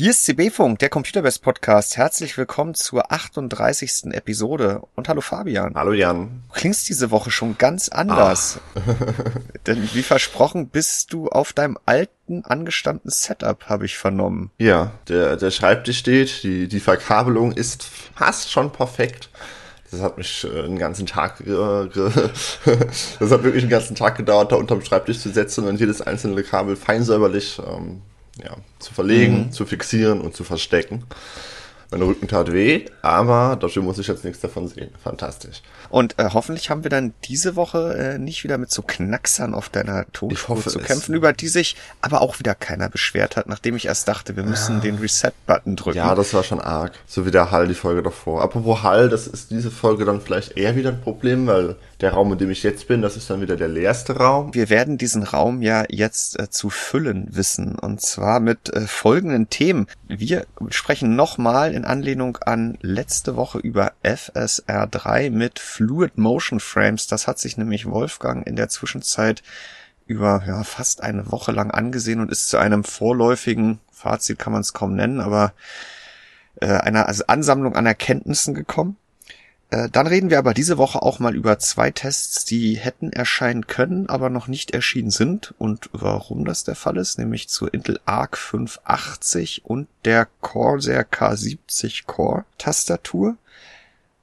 Hier ist CB-Funk, der Computerbest Podcast. Herzlich willkommen zur 38. Episode. Und hallo Fabian. Hallo Jan. Du klingst diese Woche schon ganz anders. Denn wie versprochen bist du auf deinem alten angestammten Setup, habe ich vernommen. Ja, der, der Schreibtisch steht, die, die Verkabelung ist fast schon perfekt. Das hat mich äh, einen ganzen Tag, äh, das hat wirklich einen ganzen Tag gedauert, da unterm Schreibtisch zu setzen und jedes einzelne Kabel fein säuberlich ähm, ja, zu verlegen, mhm. zu fixieren und zu verstecken. Mein Rücken tat weh, aber dafür muss ich jetzt nichts davon sehen. Fantastisch. Und äh, hoffentlich haben wir dann diese Woche äh, nicht wieder mit so Knacksern auf deiner Tonspur zu kämpfen, über die sich aber auch wieder keiner beschwert hat, nachdem ich erst dachte, wir müssen ja. den Reset-Button drücken. Ja, das war schon arg. So wie der Hall die Folge davor. Apropos Hall, das ist diese Folge dann vielleicht eher wieder ein Problem, weil der Raum, in dem ich jetzt bin, das ist dann wieder der leerste Raum. Wir werden diesen Raum ja jetzt äh, zu füllen wissen. Und zwar mit äh, folgenden Themen. Wir sprechen nochmal in Anlehnung an letzte Woche über FSR 3 mit Fluid Motion Frames. Das hat sich nämlich Wolfgang in der Zwischenzeit über ja, fast eine Woche lang angesehen und ist zu einem vorläufigen Fazit, kann man es kaum nennen, aber äh, einer also Ansammlung an Erkenntnissen gekommen. Äh, dann reden wir aber diese Woche auch mal über zwei Tests, die hätten erscheinen können, aber noch nicht erschienen sind und warum das der Fall ist, nämlich zur Intel Arc 580 und der Corsair K70 Core Tastatur.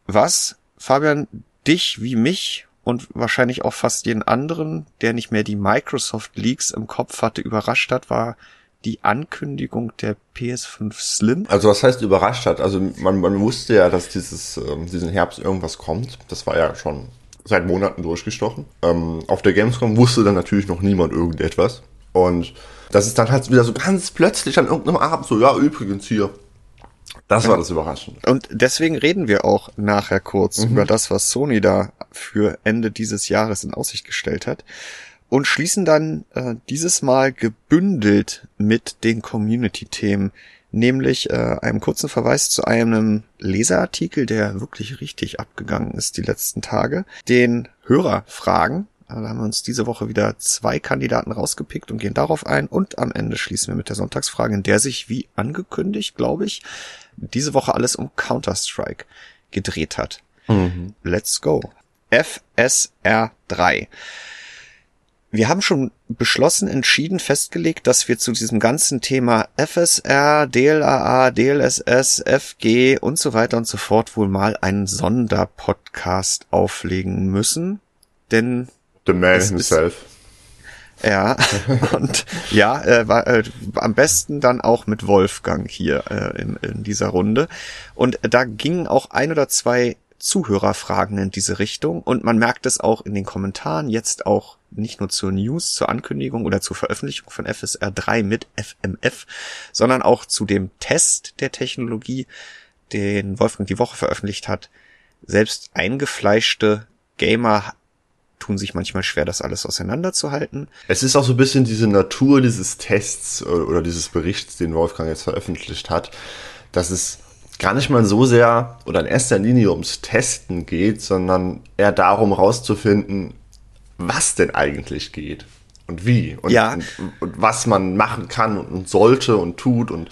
Was, Fabian, dich wie mich und wahrscheinlich auch fast jeden anderen, der nicht mehr die Microsoft Leaks im Kopf hatte, überrascht hat, war die Ankündigung der PS5 Slim. Also was heißt überrascht hat? Also man, man wusste ja, dass dieses, ähm, diesen Herbst irgendwas kommt. Das war ja schon seit Monaten durchgestochen. Ähm, auf der Gamescom wusste dann natürlich noch niemand irgendetwas. Und das ist dann halt wieder so ganz plötzlich an irgendeinem Abend so, ja, übrigens hier. Das war das Überraschende. Und deswegen reden wir auch nachher kurz mhm. über das, was Sony da für Ende dieses Jahres in Aussicht gestellt hat und schließen dann äh, dieses Mal gebündelt mit den Community-Themen, nämlich äh, einem kurzen Verweis zu einem Leserartikel, der wirklich richtig abgegangen ist die letzten Tage, den Hörerfragen. Da haben wir uns diese Woche wieder zwei Kandidaten rausgepickt und gehen darauf ein. Und am Ende schließen wir mit der Sonntagsfrage, in der sich, wie angekündigt, glaube ich, diese Woche alles um Counter-Strike gedreht hat. Mhm. Let's go. FSR 3. Wir haben schon beschlossen, entschieden, festgelegt, dass wir zu diesem ganzen Thema FSR, DLAA, DLSS, FG und so weiter und so fort wohl mal einen Sonderpodcast auflegen müssen. Denn The man himself. ja, und ja, äh, war, äh, am besten dann auch mit Wolfgang hier äh, in, in dieser Runde. Und da gingen auch ein oder zwei Zuhörerfragen in diese Richtung und man merkt es auch in den Kommentaren, jetzt auch nicht nur zur News, zur Ankündigung oder zur Veröffentlichung von FSR 3 mit FMF, sondern auch zu dem Test der Technologie, den Wolfgang die Woche veröffentlicht hat. Selbst eingefleischte Gamer tun sich manchmal schwer, das alles auseinanderzuhalten. Es ist auch so ein bisschen diese Natur dieses Tests oder dieses Berichts, den Wolfgang jetzt veröffentlicht hat, dass es gar nicht mal so sehr oder in erster Linie ums Testen geht, sondern eher darum rauszufinden, was denn eigentlich geht und wie und, ja. und, und was man machen kann und, und, sollte und tut und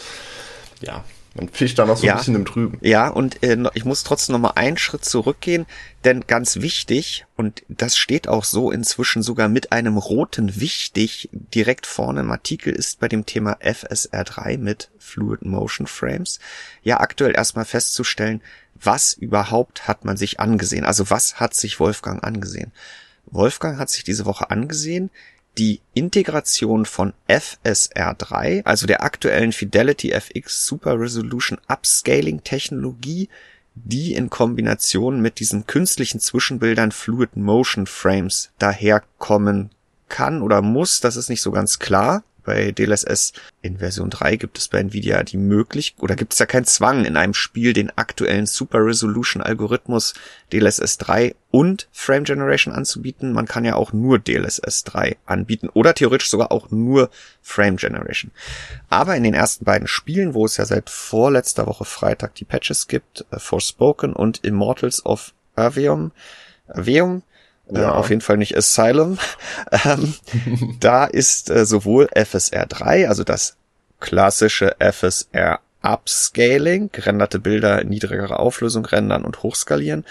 ja, man fischt da noch so ja. ein bisschen im Trüben. Ja, und äh, ich muss trotzdem noch mal einen Schritt zurückgehen, denn ganz wichtig, und das steht auch so inzwischen sogar mit einem roten Wichtig direkt vorne im Artikel, ist bei dem Thema FSR3 mit Fluid Motion Frames ja aktuell erstmal festzustellen, was überhaupt hat man sich angesehen? Also was hat sich Wolfgang angesehen? Wolfgang hat sich diese Woche angesehen, die Integration von FSR3, also der aktuellen Fidelity FX Super Resolution Upscaling Technologie, die in Kombination mit diesen künstlichen Zwischenbildern Fluid Motion Frames daherkommen kann oder muss, das ist nicht so ganz klar bei DLSS in Version 3 gibt es bei Nvidia die Möglichkeit, oder gibt es ja keinen Zwang, in einem Spiel den aktuellen Super Resolution Algorithmus DLSS 3 und Frame Generation anzubieten. Man kann ja auch nur DLSS 3 anbieten oder theoretisch sogar auch nur Frame Generation. Aber in den ersten beiden Spielen, wo es ja seit vorletzter Woche Freitag die Patches gibt, äh, Forspoken und Immortals of Avium äh, ja. Äh, auf jeden Fall nicht Asylum. ähm, da ist äh, sowohl FSR 3, also das klassische FSR Upscaling, gerenderte Bilder in niedrigerer Auflösung rendern und hochskalieren,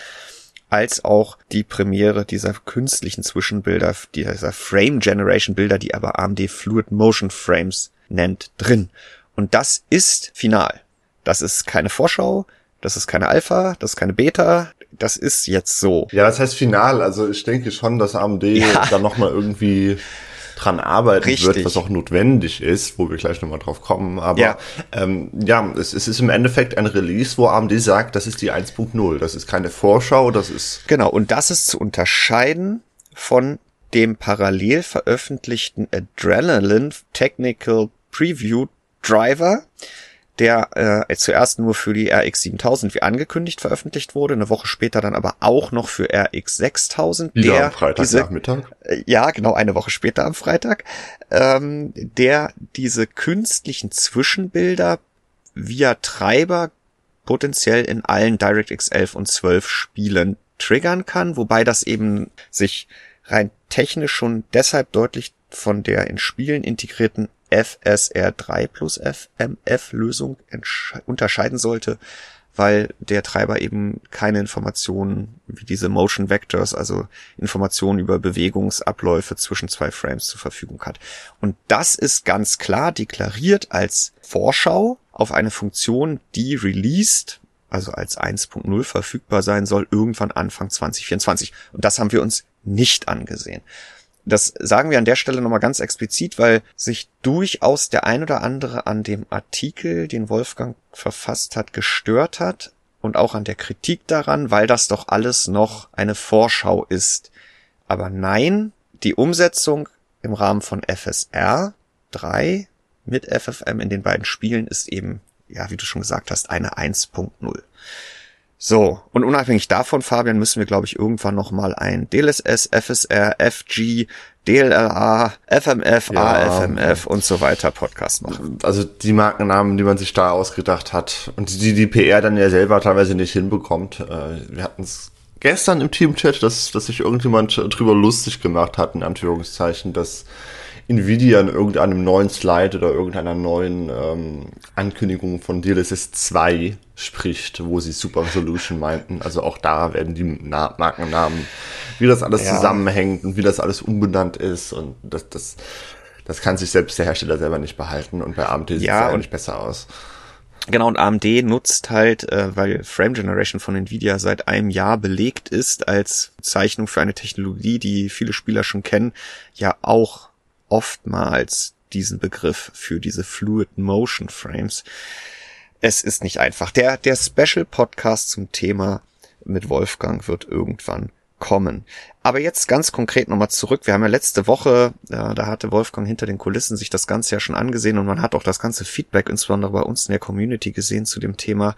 als auch die Premiere dieser künstlichen Zwischenbilder, dieser Frame Generation Bilder, die aber AMD Fluid Motion Frames nennt, drin. Und das ist final. Das ist keine Vorschau, das ist keine Alpha, das ist keine Beta, das ist jetzt so. Ja, das heißt final. Also ich denke schon, dass AMD ja. da nochmal irgendwie dran arbeiten Richtig. wird, was auch notwendig ist, wo wir gleich nochmal drauf kommen. Aber ja, ähm, ja es, es ist im Endeffekt ein Release, wo AMD sagt, das ist die 1.0. Das ist keine Vorschau, das ist. Genau, und das ist zu unterscheiden von dem parallel veröffentlichten Adrenaline Technical Preview Driver, der äh, zuerst nur für die RX 7000 wie angekündigt veröffentlicht wurde, eine Woche später dann aber auch noch für RX 6000. Wieder der am Freitagnachmittag? Äh, ja, genau, eine Woche später am Freitag, ähm, der diese künstlichen Zwischenbilder via Treiber potenziell in allen DirectX 11 und 12 Spielen triggern kann, wobei das eben sich rein technisch schon deshalb deutlich von der in Spielen integrierten FSR3 plus FMF Lösung unterscheiden sollte, weil der Treiber eben keine Informationen wie diese Motion Vectors, also Informationen über Bewegungsabläufe zwischen zwei Frames zur Verfügung hat. Und das ist ganz klar deklariert als Vorschau auf eine Funktion, die released, also als 1.0 verfügbar sein soll, irgendwann Anfang 2024. Und das haben wir uns nicht angesehen. Das sagen wir an der Stelle nochmal ganz explizit, weil sich durchaus der ein oder andere an dem Artikel, den Wolfgang verfasst hat, gestört hat und auch an der Kritik daran, weil das doch alles noch eine Vorschau ist. Aber nein, die Umsetzung im Rahmen von FSR 3 mit FFM in den beiden Spielen ist eben, ja, wie du schon gesagt hast, eine 1.0. So, und unabhängig davon, Fabian, müssen wir, glaube ich, irgendwann nochmal ein DLSS, FSR, FG, DLLA, FMF, ja, AFMF und so weiter Podcast machen. Also die Markennamen, die man sich da ausgedacht hat und die die PR dann ja selber teilweise nicht hinbekommt. Äh, wir hatten es gestern im Teamchat, dass, dass sich irgendjemand drüber lustig gemacht hat, in Anführungszeichen, dass Nvidia in irgendeinem neuen Slide oder irgendeiner neuen ähm, Ankündigung von DLSS 2 spricht, wo sie Super Resolution meinten. Also auch da werden die Na Markennamen, wie das alles ja. zusammenhängt und wie das alles umbenannt ist und das, das, das kann sich selbst der Hersteller selber nicht behalten und bei AMD sieht ja, es nicht besser aus. Genau, und AMD nutzt halt, äh, weil Frame Generation von Nvidia seit einem Jahr belegt ist als Zeichnung für eine Technologie, die viele Spieler schon kennen, ja auch oftmals diesen Begriff für diese Fluid Motion Frames. Es ist nicht einfach. Der, der Special Podcast zum Thema mit Wolfgang wird irgendwann kommen. Aber jetzt ganz konkret nochmal zurück. Wir haben ja letzte Woche, ja, da hatte Wolfgang hinter den Kulissen sich das Ganze ja schon angesehen und man hat auch das ganze Feedback, insbesondere bei uns in der Community gesehen zu dem Thema.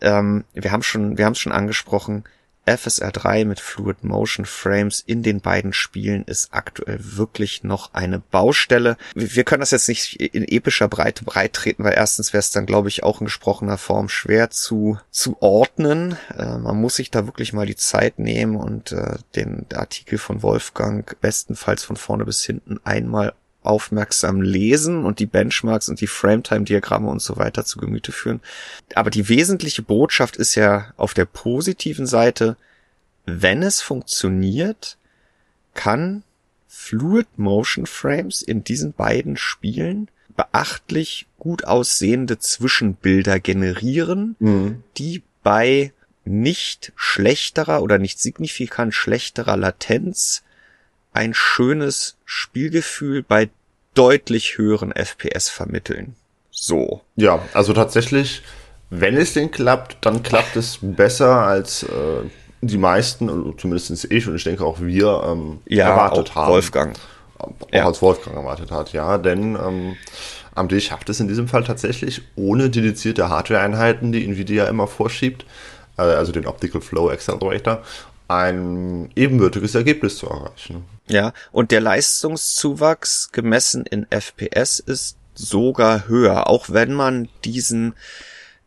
Ähm, wir haben schon, wir haben es schon angesprochen. FSR 3 mit Fluid Motion Frames in den beiden Spielen ist aktuell wirklich noch eine Baustelle. Wir können das jetzt nicht in epischer Breite breit treten, weil erstens wäre es dann, glaube ich, auch in gesprochener Form schwer zu, zu ordnen. Äh, man muss sich da wirklich mal die Zeit nehmen und äh, den Artikel von Wolfgang bestenfalls von vorne bis hinten einmal aufmerksam lesen und die Benchmarks und die Frametime-Diagramme und so weiter zu Gemüte führen. Aber die wesentliche Botschaft ist ja auf der positiven Seite, wenn es funktioniert, kann Fluid Motion Frames in diesen beiden Spielen beachtlich gut aussehende Zwischenbilder generieren, mhm. die bei nicht schlechterer oder nicht signifikant schlechterer Latenz ein schönes Spielgefühl bei deutlich höheren FPS vermitteln. So. Ja, also tatsächlich, wenn es denn klappt, dann klappt es besser als äh, die meisten, zumindest ich und ich denke auch wir ähm, ja, erwartet auch haben. Wolfgang. Auch ja. als Wolfgang erwartet hat, ja, denn ähm, AMD schafft es in diesem Fall tatsächlich ohne dedizierte Hardware-Einheiten, die Nvidia immer vorschiebt, äh, also den Optical Flow Accelerator, ein ebenbürtiges Ergebnis zu erreichen. Ja, und der Leistungszuwachs gemessen in FPS ist sogar höher, auch wenn man diesen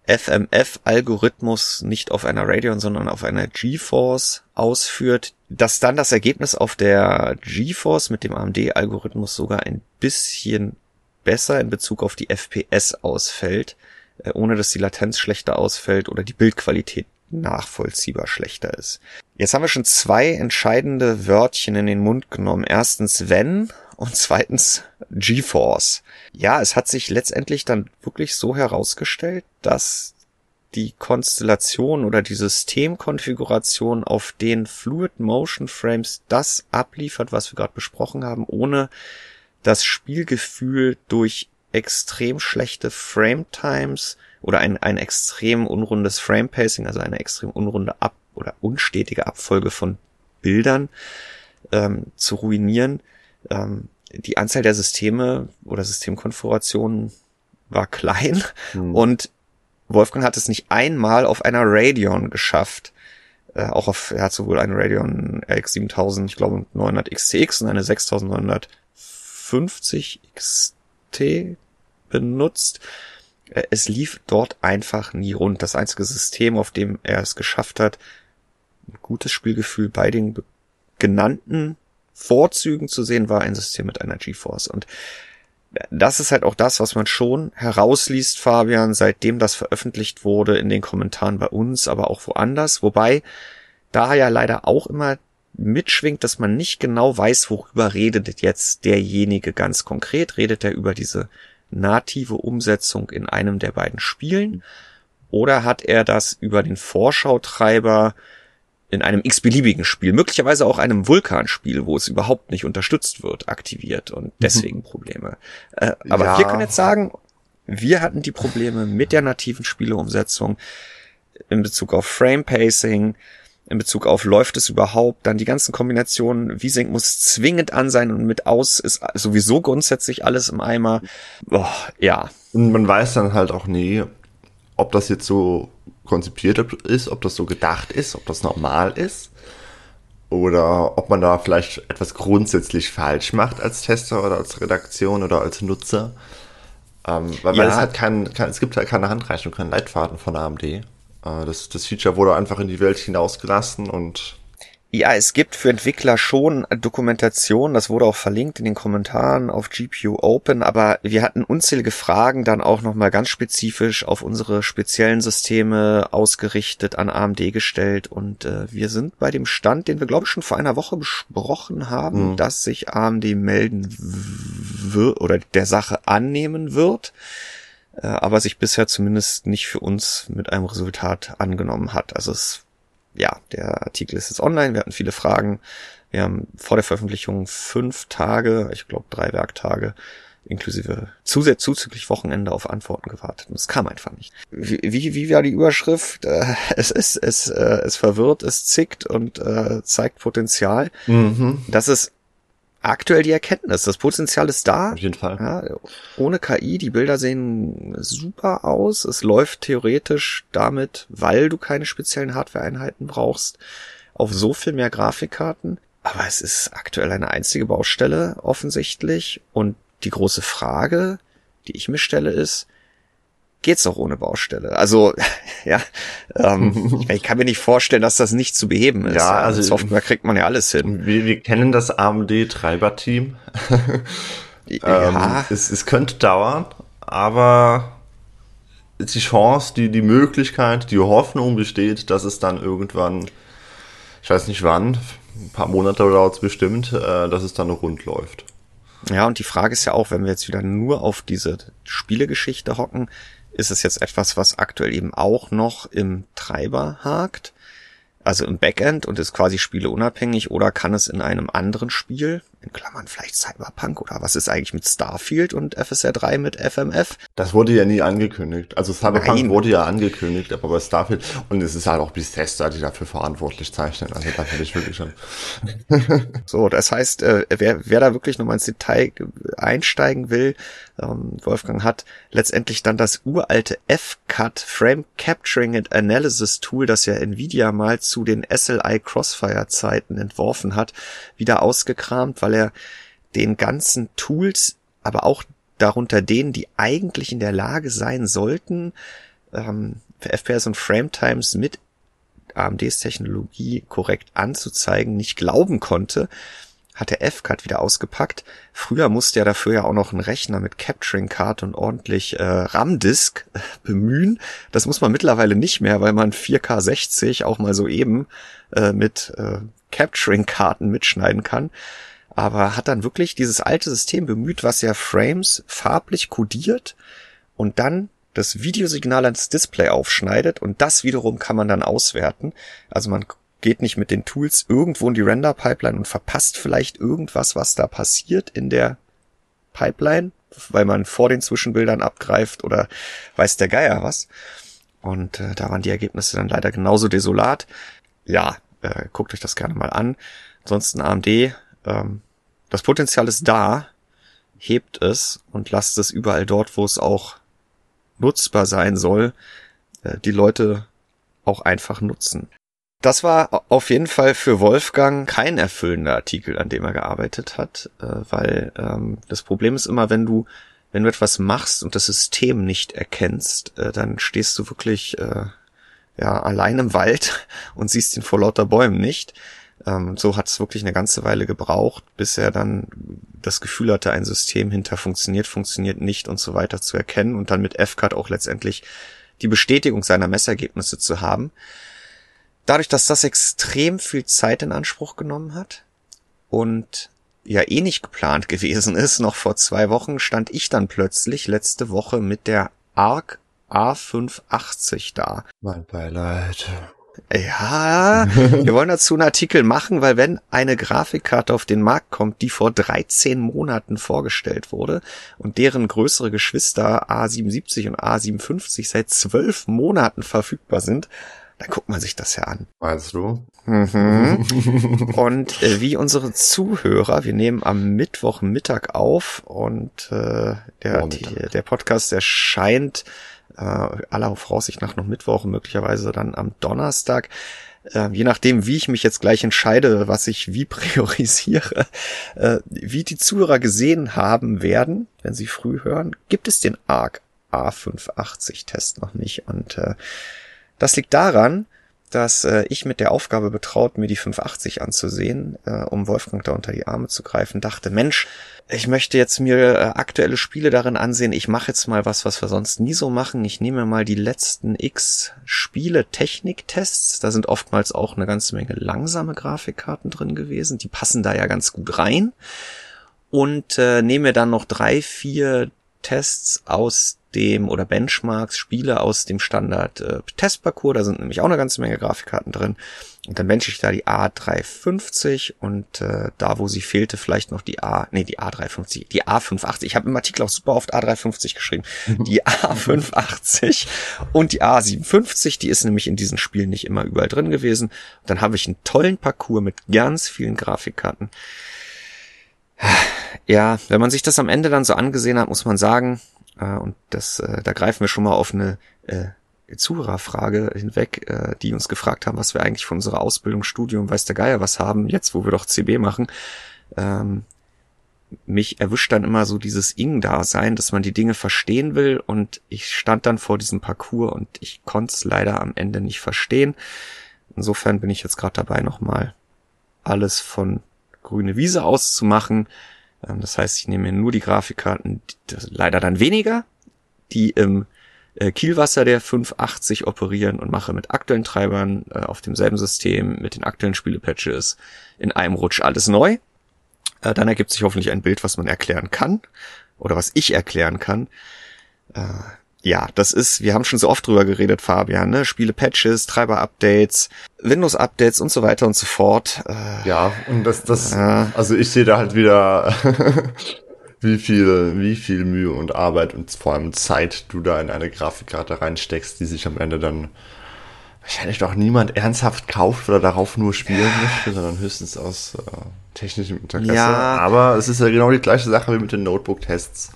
FMF-Algorithmus nicht auf einer Radeon, sondern auf einer GeForce ausführt, dass dann das Ergebnis auf der GeForce mit dem AMD-Algorithmus sogar ein bisschen besser in Bezug auf die FPS ausfällt, äh, ohne dass die Latenz schlechter ausfällt oder die Bildqualität nachvollziehbar schlechter ist. Jetzt haben wir schon zwei entscheidende Wörtchen in den Mund genommen. Erstens wenn und zweitens GeForce. Ja, es hat sich letztendlich dann wirklich so herausgestellt, dass die Konstellation oder die Systemkonfiguration auf den Fluid Motion Frames das abliefert, was wir gerade besprochen haben, ohne das Spielgefühl durch extrem schlechte Frame Times oder ein, ein extrem unrundes Frame Pacing, also eine extrem unrunde Ab- oder unstetige Abfolge von Bildern ähm, zu ruinieren. Ähm, die Anzahl der Systeme oder Systemkonfigurationen war klein mhm. und Wolfgang hat es nicht einmal auf einer Radeon geschafft. Äh, auch auf, er hat sowohl eine Radeon RX 7000, ich glaube 900 XTX und eine 6950 XT benutzt. Äh, es lief dort einfach nie rund. Das einzige System, auf dem er es geschafft hat, ein gutes Spielgefühl bei den genannten Vorzügen zu sehen, war ein System mit einer GeForce. Und das ist halt auch das, was man schon herausliest, Fabian, seitdem das veröffentlicht wurde in den Kommentaren bei uns, aber auch woanders. Wobei da ja leider auch immer mitschwingt, dass man nicht genau weiß, worüber redet jetzt derjenige ganz konkret. Redet er über diese native Umsetzung in einem der beiden Spielen? Oder hat er das über den Vorschautreiber in einem x-beliebigen Spiel, möglicherweise auch einem Vulkanspiel, wo es überhaupt nicht unterstützt wird, aktiviert und mhm. deswegen Probleme. Äh, aber ja. wir können jetzt sagen, wir hatten die Probleme mit der nativen Spieleumsetzung in Bezug auf Frame Pacing, in Bezug auf läuft es überhaupt, dann die ganzen Kombinationen, V-Sync muss zwingend an sein und mit aus ist sowieso grundsätzlich alles im Eimer. Boah, ja. Und man weiß dann halt auch nie, ob das jetzt so konzipiert ist, ob das so gedacht ist, ob das normal ist oder ob man da vielleicht etwas grundsätzlich falsch macht als Tester oder als Redaktion oder als Nutzer. Ähm, weil, ja. weil es hat kein, kein, es gibt halt keine Handreichung, keinen Leitfaden von AMD. Äh, das, das Feature wurde einfach in die Welt hinausgelassen und ja, es gibt für Entwickler schon Dokumentation, das wurde auch verlinkt in den Kommentaren auf GPU Open, aber wir hatten unzählige Fragen dann auch nochmal ganz spezifisch auf unsere speziellen Systeme ausgerichtet an AMD gestellt. Und äh, wir sind bei dem Stand, den wir glaube ich schon vor einer Woche besprochen haben, mhm. dass sich AMD melden wird oder der Sache annehmen wird aber sich bisher zumindest nicht für uns mit einem Resultat angenommen hat. Also es ja, der Artikel ist jetzt online, wir hatten viele Fragen. Wir haben vor der Veröffentlichung fünf Tage, ich glaube drei Werktage, inklusive zusätzlich zuzüglich Wochenende auf Antworten gewartet. Und es kam einfach nicht. Wie, wie, wie war die Überschrift? Äh, es ist, es, äh, es verwirrt, es zickt und äh, zeigt Potenzial. Mhm. Das ist aktuell die Erkenntnis. Das Potenzial ist da. Auf jeden Fall. Ja, ohne KI, die Bilder sehen super aus. Es läuft theoretisch damit, weil du keine speziellen Hardware-Einheiten brauchst, auf so viel mehr Grafikkarten. Aber es ist aktuell eine einzige Baustelle offensichtlich. Und die große Frage, die ich mir stelle, ist, geht's auch ohne Baustelle. Also ja, ähm, ich, kann mir nicht vorstellen, dass das nicht zu beheben ist. Ja, also Software kriegt man ja alles hin. Wir, wir kennen das AMD-Treiber-Team. ja. Ähm, es, es könnte dauern, aber die Chance, die, die Möglichkeit, die Hoffnung besteht, dass es dann irgendwann, ich weiß nicht wann, ein paar Monate dauert es bestimmt, äh, dass es dann rund läuft. Ja, und die Frage ist ja auch, wenn wir jetzt wieder nur auf diese Spielegeschichte hocken, ist es jetzt etwas, was aktuell eben auch noch im Treiber hakt, also im Backend und ist quasi spieleunabhängig oder kann es in einem anderen Spiel, in Klammern vielleicht Cyberpunk oder was ist eigentlich mit Starfield und FSR 3 mit FMF? Das wurde ja nie angekündigt. Also Cyberpunk Nein. wurde ja angekündigt, aber bei Starfield und es ist halt auch Bethesda, die dafür verantwortlich zeichnen. Also da finde ich wirklich schon. so, das heißt, äh, wer, wer da wirklich nochmal ins Detail einsteigen will, ähm, Wolfgang hat letztendlich dann das uralte F-Cut Frame Capturing and Analysis Tool, das ja Nvidia mal zu den SLI Crossfire Zeiten entworfen hat, wieder ausgekramt, weil er den ganzen Tools, aber auch darunter denen, die eigentlich in der Lage sein sollten, ähm, FPS und Frame Times mit AMDs Technologie korrekt anzuzeigen, nicht glauben konnte. hat der F-Card wieder ausgepackt. Früher musste er dafür ja auch noch einen Rechner mit Capturing Card und ordentlich äh, RAM-Disk äh, bemühen. Das muss man mittlerweile nicht mehr, weil man 4K 60 auch mal so eben äh, mit äh, Capturing-Karten mitschneiden kann. Aber hat dann wirklich dieses alte System bemüht, was ja Frames farblich kodiert und dann das Videosignal ans Display aufschneidet und das wiederum kann man dann auswerten. Also man geht nicht mit den Tools irgendwo in die Render-Pipeline und verpasst vielleicht irgendwas, was da passiert in der Pipeline, weil man vor den Zwischenbildern abgreift oder weiß der Geier was. Und äh, da waren die Ergebnisse dann leider genauso desolat. Ja, äh, guckt euch das gerne mal an. Ansonsten AMD, ähm, das Potenzial ist da, hebt es und lasst es überall dort, wo es auch nutzbar sein soll, äh, die Leute auch einfach nutzen. Das war auf jeden Fall für Wolfgang kein erfüllender Artikel, an dem er gearbeitet hat, äh, weil ähm, das Problem ist immer, wenn du wenn du etwas machst und das System nicht erkennst, äh, dann stehst du wirklich äh, ja allein im Wald und siehst ihn vor lauter Bäumen nicht. Ähm, so hat es wirklich eine ganze Weile gebraucht, bis er dann das Gefühl hatte, ein System hinter funktioniert, funktioniert nicht und so weiter zu erkennen und dann mit FCAT auch letztendlich die Bestätigung seiner Messergebnisse zu haben. Dadurch, dass das extrem viel Zeit in Anspruch genommen hat und ja eh nicht geplant gewesen ist, noch vor zwei Wochen stand ich dann plötzlich letzte Woche mit der ARC A580 da. Mein Beileid. Ja, wir wollen dazu einen Artikel machen, weil wenn eine Grafikkarte auf den Markt kommt, die vor 13 Monaten vorgestellt wurde und deren größere Geschwister A77 und A57 seit 12 Monaten verfügbar sind, dann guckt man sich das ja an. Meinst du? Mhm. und äh, wie unsere Zuhörer, wir nehmen am Mittwochmittag auf und äh, der, die, der Podcast erscheint äh, aller Voraussicht nach noch Mittwoch, möglicherweise dann am Donnerstag. Äh, je nachdem, wie ich mich jetzt gleich entscheide, was ich wie priorisiere, äh, wie die Zuhörer gesehen haben werden, wenn sie früh hören, gibt es den ARC A580 Test noch nicht. Und äh, das liegt daran, dass äh, ich mit der Aufgabe betraut, mir die 580 anzusehen, äh, um Wolfgang da unter die Arme zu greifen, dachte, Mensch, ich möchte jetzt mir äh, aktuelle Spiele darin ansehen. Ich mache jetzt mal was, was wir sonst nie so machen. Ich nehme mal die letzten X Spiele Techniktests. Da sind oftmals auch eine ganze Menge langsame Grafikkarten drin gewesen. Die passen da ja ganz gut rein. Und äh, nehme dann noch drei, vier Tests aus dem oder Benchmarks, Spiele aus dem Standard äh, Testparcours, da sind nämlich auch eine ganze Menge Grafikkarten drin. Und dann bench ich da die A350 und äh, da, wo sie fehlte, vielleicht noch die A, nee, die A350, die A580. Ich habe im Artikel auch super oft A350 geschrieben. Die A580 und die A57, die ist nämlich in diesen Spielen nicht immer überall drin gewesen. Und dann habe ich einen tollen Parcours mit ganz vielen Grafikkarten. Ja, wenn man sich das am Ende dann so angesehen hat, muss man sagen, äh, und das, äh, da greifen wir schon mal auf eine äh, Zuhörerfrage hinweg, äh, die uns gefragt haben, was wir eigentlich von unserer Ausbildung, Studium, weiß der Geier was haben, jetzt wo wir doch CB machen. Ähm, mich erwischt dann immer so dieses Ing-Dasein, dass man die Dinge verstehen will und ich stand dann vor diesem Parcours und ich konnte es leider am Ende nicht verstehen. Insofern bin ich jetzt gerade dabei, nochmal alles von grüne Wiese auszumachen, das heißt, ich nehme mir nur die Grafikkarten, leider dann weniger, die im äh, Kielwasser der 580 operieren und mache mit aktuellen Treibern äh, auf demselben System, mit den aktuellen Spielepatches in einem Rutsch alles neu. Äh, dann ergibt sich hoffentlich ein Bild, was man erklären kann oder was ich erklären kann ja, das ist, wir haben schon so oft drüber geredet, Fabian, ne? Spiele Patches, Treiber-Updates, Windows-Updates und so weiter und so fort. Äh, ja, und das, das, äh, also ich sehe da halt wieder, wie viel, wie viel Mühe und Arbeit und vor allem Zeit du da in eine Grafikkarte reinsteckst, die sich am Ende dann wahrscheinlich doch niemand ernsthaft kauft oder darauf nur spielen möchte, sondern höchstens aus äh, technischem Interesse. Ja. Aber es ist ja genau die gleiche Sache wie mit den Notebook-Tests.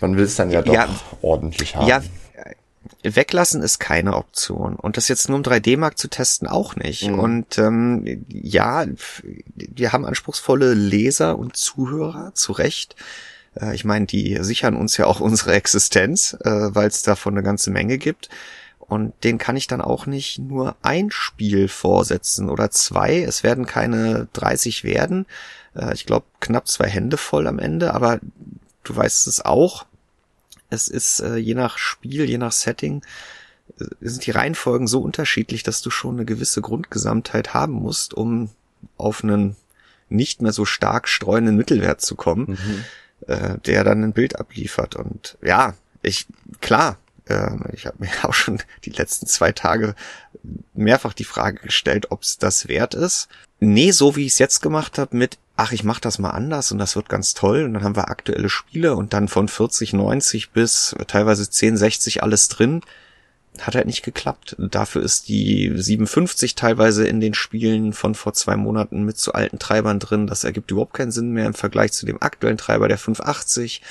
Man will es dann ja doch ja, ordentlich haben. Ja, weglassen ist keine Option. Und das jetzt nur im 3D-Markt zu testen auch nicht. Mhm. Und ähm, ja, wir haben anspruchsvolle Leser und Zuhörer, zu Recht. Äh, ich meine, die sichern uns ja auch unsere Existenz, äh, weil es davon eine ganze Menge gibt. und den kann ich dann auch nicht nur ein Spiel vorsetzen oder zwei. Es werden keine 30 werden. Äh, ich glaube knapp zwei Hände voll am Ende, aber du weißt es auch. Es ist äh, je nach Spiel, je nach Setting, äh, sind die Reihenfolgen so unterschiedlich, dass du schon eine gewisse Grundgesamtheit haben musst, um auf einen nicht mehr so stark streuenden Mittelwert zu kommen, mhm. äh, der dann ein Bild abliefert. Und ja, ich, klar, äh, ich habe mir auch schon die letzten zwei Tage mehrfach die Frage gestellt, ob es das wert ist. Nee, so wie ich es jetzt gemacht habe mit, ach, ich mache das mal anders und das wird ganz toll. Und dann haben wir aktuelle Spiele und dann von 40, 90 bis teilweise 10, 60 alles drin hat halt nicht geklappt. Dafür ist die 57 teilweise in den Spielen von vor zwei Monaten mit zu alten Treibern drin. Das ergibt überhaupt keinen Sinn mehr im Vergleich zu dem aktuellen Treiber der 580.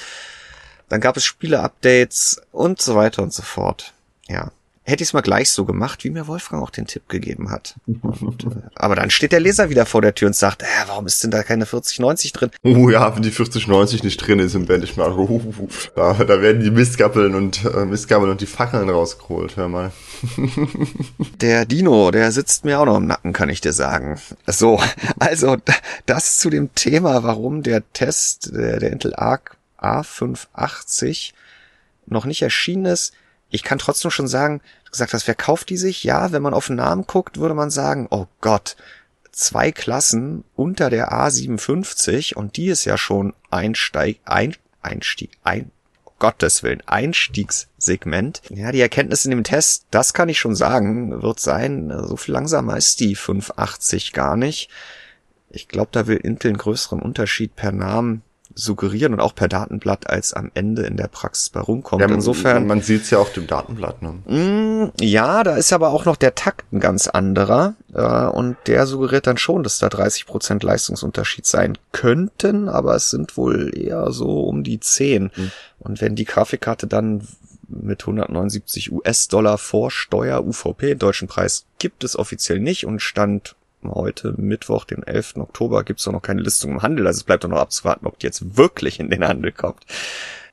Dann gab es Spiele-Updates und so weiter und so fort. Ja hätte ich es mal gleich so gemacht, wie mir Wolfgang auch den Tipp gegeben hat. Und, äh, aber dann steht der Leser wieder vor der Tür und sagt, äh, warum ist denn da keine 4090 drin? Oh ja, wenn die 4090 nicht drin ist im Benchmark, uh, da, da werden die Mistgabeln und äh, Mistgabeln und die Fackeln rausgeholt, hör mal. der Dino, der sitzt mir auch noch im Nacken, kann ich dir sagen. So, also das zu dem Thema, warum der Test der, der Intel Arc A580 noch nicht erschienen ist. Ich kann trotzdem schon sagen, gesagt hast, wer kauft die sich? Ja, wenn man auf den Namen guckt, würde man sagen, oh Gott, zwei Klassen unter der A57 und die ist ja schon Einsteig, ein, Einstieg, ein, oh Gottes Willen, Einstiegssegment. Ja, die Erkenntnis in dem Test, das kann ich schon sagen, wird sein, so viel langsamer ist die 580 gar nicht. Ich glaube, da will Intel einen größeren Unterschied per Namen suggerieren und auch per Datenblatt als am Ende in der Praxis bei rumkommt. Ja, Insofern. Man sieht es ja auf dem Datenblatt, ne? Mh, mm, ja, da ist aber auch noch der Takt ein ganz anderer. Äh, und der suggeriert dann schon, dass da 30 Prozent Leistungsunterschied sein könnten, aber es sind wohl eher so um die 10. Mhm. Und wenn die Grafikkarte dann mit 179 US-Dollar vor Steuer UVP, deutschen Preis gibt es offiziell nicht und stand heute Mittwoch, den 11. Oktober, gibt es noch keine Listung im Handel. Also es bleibt doch noch abzuwarten, ob die jetzt wirklich in den Handel kommt.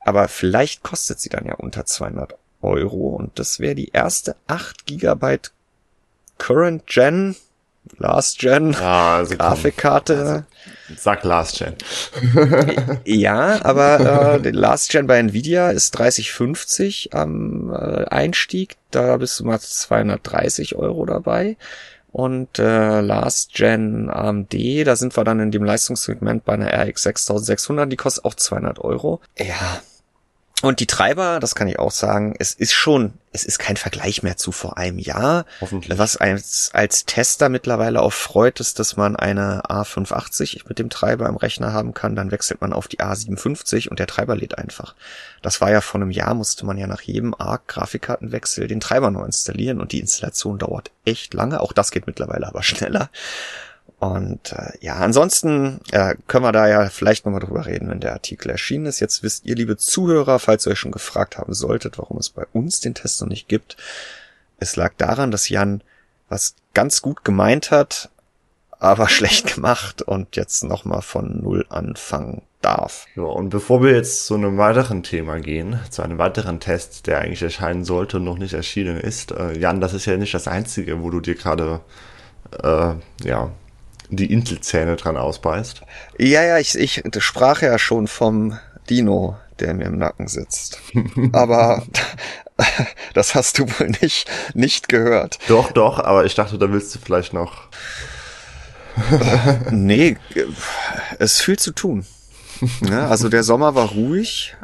Aber vielleicht kostet sie dann ja unter 200 Euro und das wäre die erste 8 Gigabyte Current Gen, Last Gen ja, also Grafikkarte. Also, sag Last Gen. ja, aber äh, Last Gen bei Nvidia ist 3050 am äh, Einstieg. Da bist du mal 230 Euro dabei. Und äh, Last Gen AMD, da sind wir dann in dem Leistungssegment bei einer RX 6600, die kostet auch 200 Euro. Ja, und die Treiber, das kann ich auch sagen, es ist schon, es ist kein Vergleich mehr zu vor einem Jahr. Hoffentlich. Was als, als Tester mittlerweile auch freut, ist, dass man eine A580 mit dem Treiber im Rechner haben kann. Dann wechselt man auf die A57 und der Treiber lädt einfach. Das war ja vor einem Jahr, musste man ja nach jedem ARC-Grafikkartenwechsel den Treiber neu installieren und die Installation dauert echt lange. Auch das geht mittlerweile aber schneller. Und äh, ja, ansonsten äh, können wir da ja vielleicht nochmal drüber reden, wenn der Artikel erschienen ist. Jetzt wisst ihr, liebe Zuhörer, falls ihr euch schon gefragt haben solltet, warum es bei uns den Test noch nicht gibt. Es lag daran, dass Jan was ganz gut gemeint hat, aber schlecht gemacht und jetzt nochmal von Null anfangen darf. Ja, und bevor wir jetzt zu einem weiteren Thema gehen, zu einem weiteren Test, der eigentlich erscheinen sollte und noch nicht erschienen ist, äh, Jan, das ist ja nicht das einzige, wo du dir gerade äh, ja die Intelzähne dran ausbeißt. Ja, ja, ich, ich sprach ja schon vom Dino, der mir im Nacken sitzt. Aber das hast du wohl nicht, nicht gehört. Doch, doch, aber ich dachte, da willst du vielleicht noch. nee, es ist viel zu tun. Ja, also der Sommer war ruhig,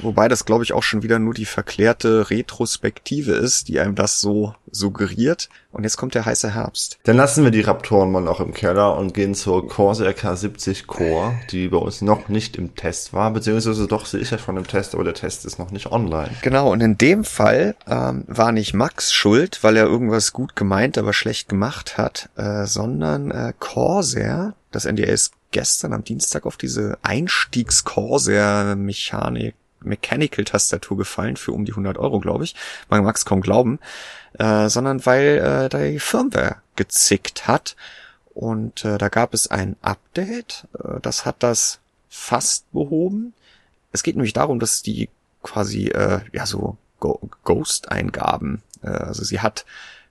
wobei das glaube ich auch schon wieder nur die verklärte Retrospektive ist, die einem das so suggeriert. Und jetzt kommt der heiße Herbst. Dann lassen wir die Raptoren mal noch im Keller und gehen zur Corsair K70 Core, die bei uns noch nicht im Test war, beziehungsweise doch, sie ist ja schon im Test, aber der Test ist noch nicht online. Genau, und in dem Fall ähm, war nicht Max schuld, weil er irgendwas gut gemeint, aber schlecht gemacht hat, äh, sondern äh, Corsair, das NDA ist gestern am Dienstag auf diese Einstiegs-Corsair-Mechanik Mechanical-Tastatur gefallen für um die 100 Euro, glaube ich. Man mag es kaum glauben. Äh, sondern weil äh, die Firmware gezickt hat. Und äh, da gab es ein Update. Äh, das hat das fast behoben. Es geht nämlich darum, dass die quasi äh, ja so Ghost-Eingaben Äh, also sie hat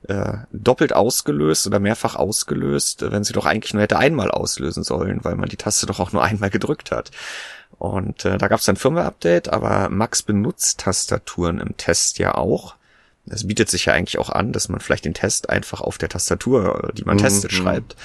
äh, doppelt ausgelöst oder mehrfach ausgelöst, wenn sie doch eigentlich nur hätte einmal auslösen sollen, weil man die Taste doch auch nur einmal gedrückt hat. Und äh, da gab es ein Firmware-Update, aber Max benutzt Tastaturen im Test ja auch. Es bietet sich ja eigentlich auch an, dass man vielleicht den Test einfach auf der Tastatur, die man mhm. testet, schreibt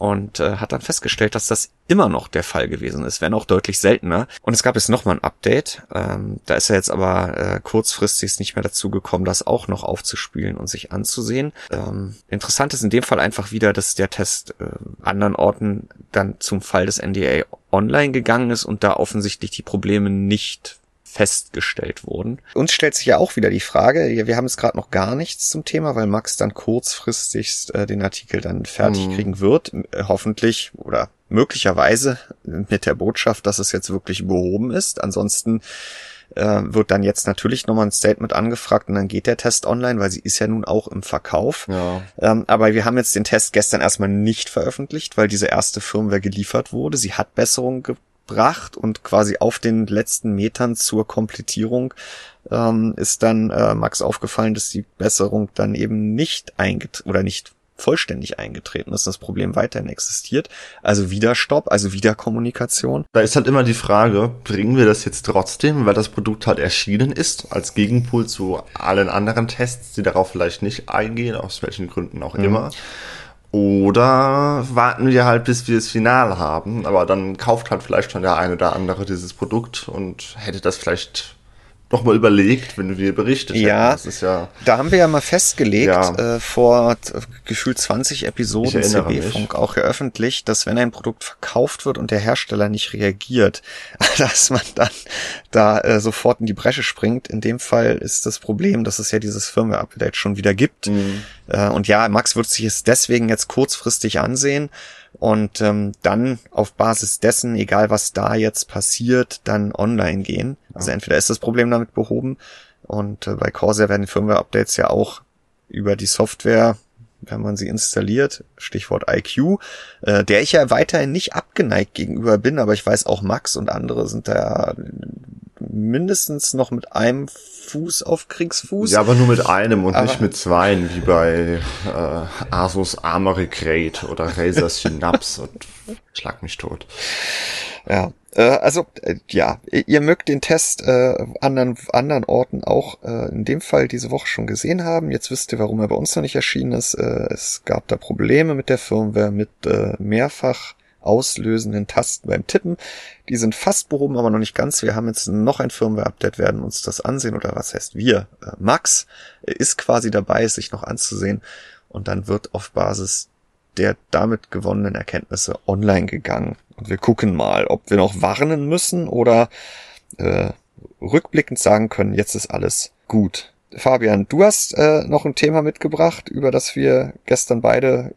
und äh, hat dann festgestellt, dass das immer noch der Fall gewesen ist, wenn auch deutlich seltener. Und es gab jetzt nochmal ein Update. Ähm, da ist er jetzt aber äh, kurzfristig nicht mehr dazu gekommen, das auch noch aufzuspielen und sich anzusehen. Ähm, interessant ist in dem Fall einfach wieder, dass der Test äh, anderen Orten dann zum Fall des NDA online gegangen ist und da offensichtlich die Probleme nicht festgestellt wurden. Uns stellt sich ja auch wieder die Frage, wir haben jetzt gerade noch gar nichts zum Thema, weil Max dann kurzfristig äh, den Artikel dann fertig mhm. kriegen wird, äh, hoffentlich oder möglicherweise mit der Botschaft, dass es jetzt wirklich behoben ist. Ansonsten äh, wird dann jetzt natürlich nochmal ein Statement angefragt und dann geht der Test online, weil sie ist ja nun auch im Verkauf. Ja. Ähm, aber wir haben jetzt den Test gestern erstmal nicht veröffentlicht, weil diese erste Firmware geliefert wurde. Sie hat Besserungen gebracht und quasi auf den letzten Metern zur Komplettierung ähm, ist dann äh, Max aufgefallen, dass die Besserung dann eben nicht eingetreten oder nicht vollständig eingetreten ist, das Problem weiterhin existiert. Also wieder Stopp, also wieder Kommunikation. Da ist halt immer die Frage, bringen wir das jetzt trotzdem, weil das Produkt halt erschienen ist, als Gegenpol zu allen anderen Tests, die darauf vielleicht nicht eingehen, aus welchen Gründen auch mhm. immer. Oder warten wir halt, bis wir das Finale haben, aber dann kauft halt vielleicht schon der eine oder andere dieses Produkt und hätte das vielleicht noch mal überlegt, wenn du dir berichtet ja, Das ist ja, da haben wir ja mal festgelegt, ja. äh, vor gefühlt 20 Episoden CB-Funk auch geöffentlicht, dass wenn ein Produkt verkauft wird und der Hersteller nicht reagiert, dass man dann da äh, sofort in die Bresche springt. In dem Fall ist das Problem, dass es ja dieses Firmware-Update schon wieder gibt. Mhm. Äh, und ja, Max wird sich es deswegen jetzt kurzfristig ansehen und ähm, dann auf Basis dessen, egal was da jetzt passiert, dann online gehen. Also entweder ist das Problem damit behoben und äh, bei Corsair werden Firmware-Updates ja auch über die Software, wenn man sie installiert, Stichwort IQ, äh, der ich ja weiterhin nicht abgeneigt gegenüber bin, aber ich weiß auch Max und andere sind da mindestens noch mit einem Fuß auf Kriegsfuß. Ja, aber nur mit einem und aber nicht mit zweien, wie bei äh, Asus Armory Crate oder Razer Synapse und schlag mich tot. Ja, äh, also äh, ja, ihr mögt den Test äh, anderen anderen Orten auch äh, in dem Fall diese Woche schon gesehen haben. Jetzt wisst ihr, warum er bei uns noch nicht erschienen ist. Äh, es gab da Probleme mit der Firmware, mit äh, mehrfach auslösenden Tasten beim Tippen. Die sind fast behoben, aber noch nicht ganz. Wir haben jetzt noch ein Firmware-Update, werden uns das ansehen oder was heißt wir? Äh, Max ist quasi dabei, es sich noch anzusehen und dann wird auf Basis der damit gewonnenen Erkenntnisse online gegangen. Und wir gucken mal, ob wir noch warnen müssen oder äh, rückblickend sagen können, jetzt ist alles gut. Fabian, du hast äh, noch ein Thema mitgebracht, über das wir gestern beide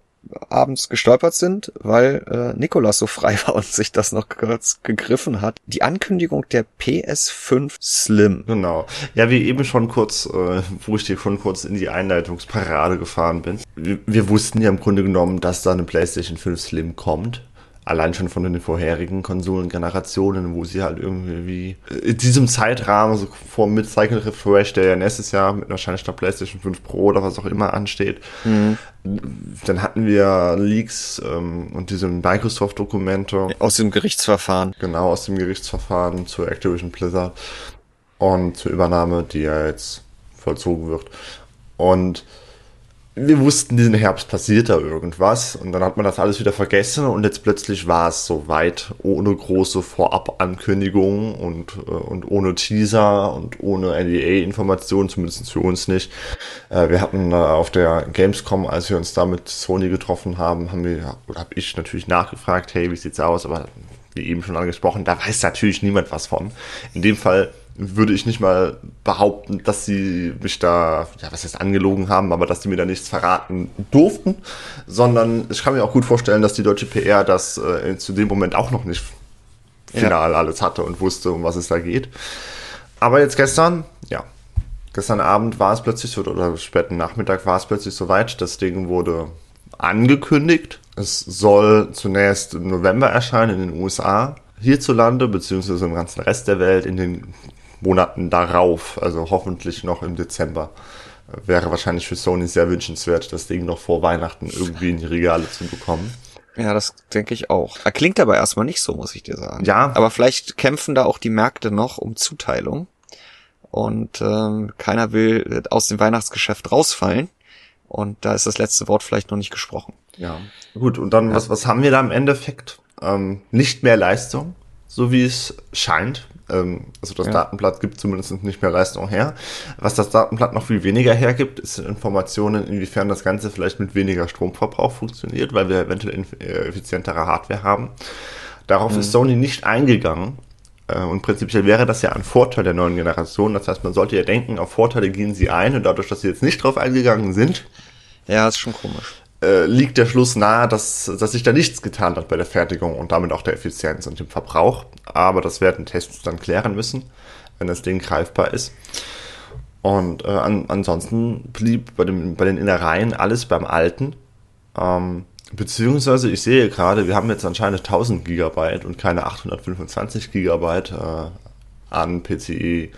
abends gestolpert sind, weil äh, Nikolas so frei war und sich das noch kurz gegriffen hat. Die Ankündigung der PS5 Slim. Genau. Ja, wie eben schon kurz, äh, wo ich dir schon kurz in die Einleitungsparade gefahren bin. Wir, wir wussten ja im Grunde genommen, dass da eine PlayStation 5 Slim kommt allein schon von den vorherigen Konsolengenerationen, wo sie halt irgendwie in diesem Zeitrahmen, so vor Mid-Cycle Refresh, der ja nächstes Jahr mit wahrscheinlich der PlayStation 5 Pro oder was auch immer ansteht, mhm. dann hatten wir Leaks ähm, und diese Microsoft-Dokumente. Aus dem Gerichtsverfahren. Genau, aus dem Gerichtsverfahren zu Activision Blizzard und zur Übernahme, die ja jetzt vollzogen wird. Und wir wussten, diesen Herbst passiert da irgendwas und dann hat man das alles wieder vergessen und jetzt plötzlich war es soweit, ohne große Vorab-Ankündigungen und, äh, und ohne Teaser und ohne NDA-Informationen, zumindest für uns nicht. Äh, wir hatten äh, auf der Gamescom, als wir uns da mit Sony getroffen haben, haben wir, oder habe ich natürlich nachgefragt, hey, wie sieht's aus, aber wie eben schon angesprochen, da weiß natürlich niemand was von. In dem Fall würde ich nicht mal behaupten, dass sie mich da, ja, was heißt angelogen haben, aber dass die mir da nichts verraten durften, sondern ich kann mir auch gut vorstellen, dass die deutsche PR das äh, zu dem Moment auch noch nicht final ja. alles hatte und wusste, um was es da geht. Aber jetzt gestern, ja, gestern Abend war es plötzlich so, oder späten Nachmittag war es plötzlich soweit, das Ding wurde angekündigt. Es soll zunächst im November erscheinen in den USA, hierzulande, beziehungsweise im ganzen Rest der Welt in den Monaten darauf, also hoffentlich noch im Dezember wäre wahrscheinlich für Sony sehr wünschenswert, das Ding noch vor Weihnachten irgendwie in die Regale zu bekommen. Ja, das denke ich auch. Klingt aber erstmal nicht so, muss ich dir sagen. Ja. Aber vielleicht kämpfen da auch die Märkte noch um Zuteilung. Und ähm, keiner will aus dem Weihnachtsgeschäft rausfallen. Und da ist das letzte Wort vielleicht noch nicht gesprochen. Ja. Gut, und dann, ja. was, was haben wir da im Endeffekt? Ähm, nicht mehr Leistung, so wie es scheint. Ähm, also das ja. Datenblatt gibt zumindest nicht mehr Leistung her. Was das Datenblatt noch viel weniger hergibt, ist Informationen, inwiefern das Ganze vielleicht mit weniger Stromverbrauch funktioniert, weil wir eventuell äh, effizientere Hardware haben. Darauf mhm. ist Sony nicht eingegangen. Äh, und prinzipiell wäre das ja ein Vorteil der neuen Generation. Das heißt, man sollte ja denken, auf Vorteile gehen sie ein und dadurch, dass sie jetzt nicht drauf eingegangen sind. Ja, ist schon komisch. Äh, liegt der Schluss nahe, dass, dass sich da nichts getan hat bei der Fertigung und damit auch der Effizienz und dem Verbrauch. Aber das werden Tests dann klären müssen, wenn das Ding greifbar ist. Und äh, an, ansonsten blieb bei, dem, bei den Innereien alles beim Alten. Ähm, beziehungsweise, ich sehe gerade, wir haben jetzt anscheinend 1000 Gigabyte und keine 825 Gigabyte äh, an PCI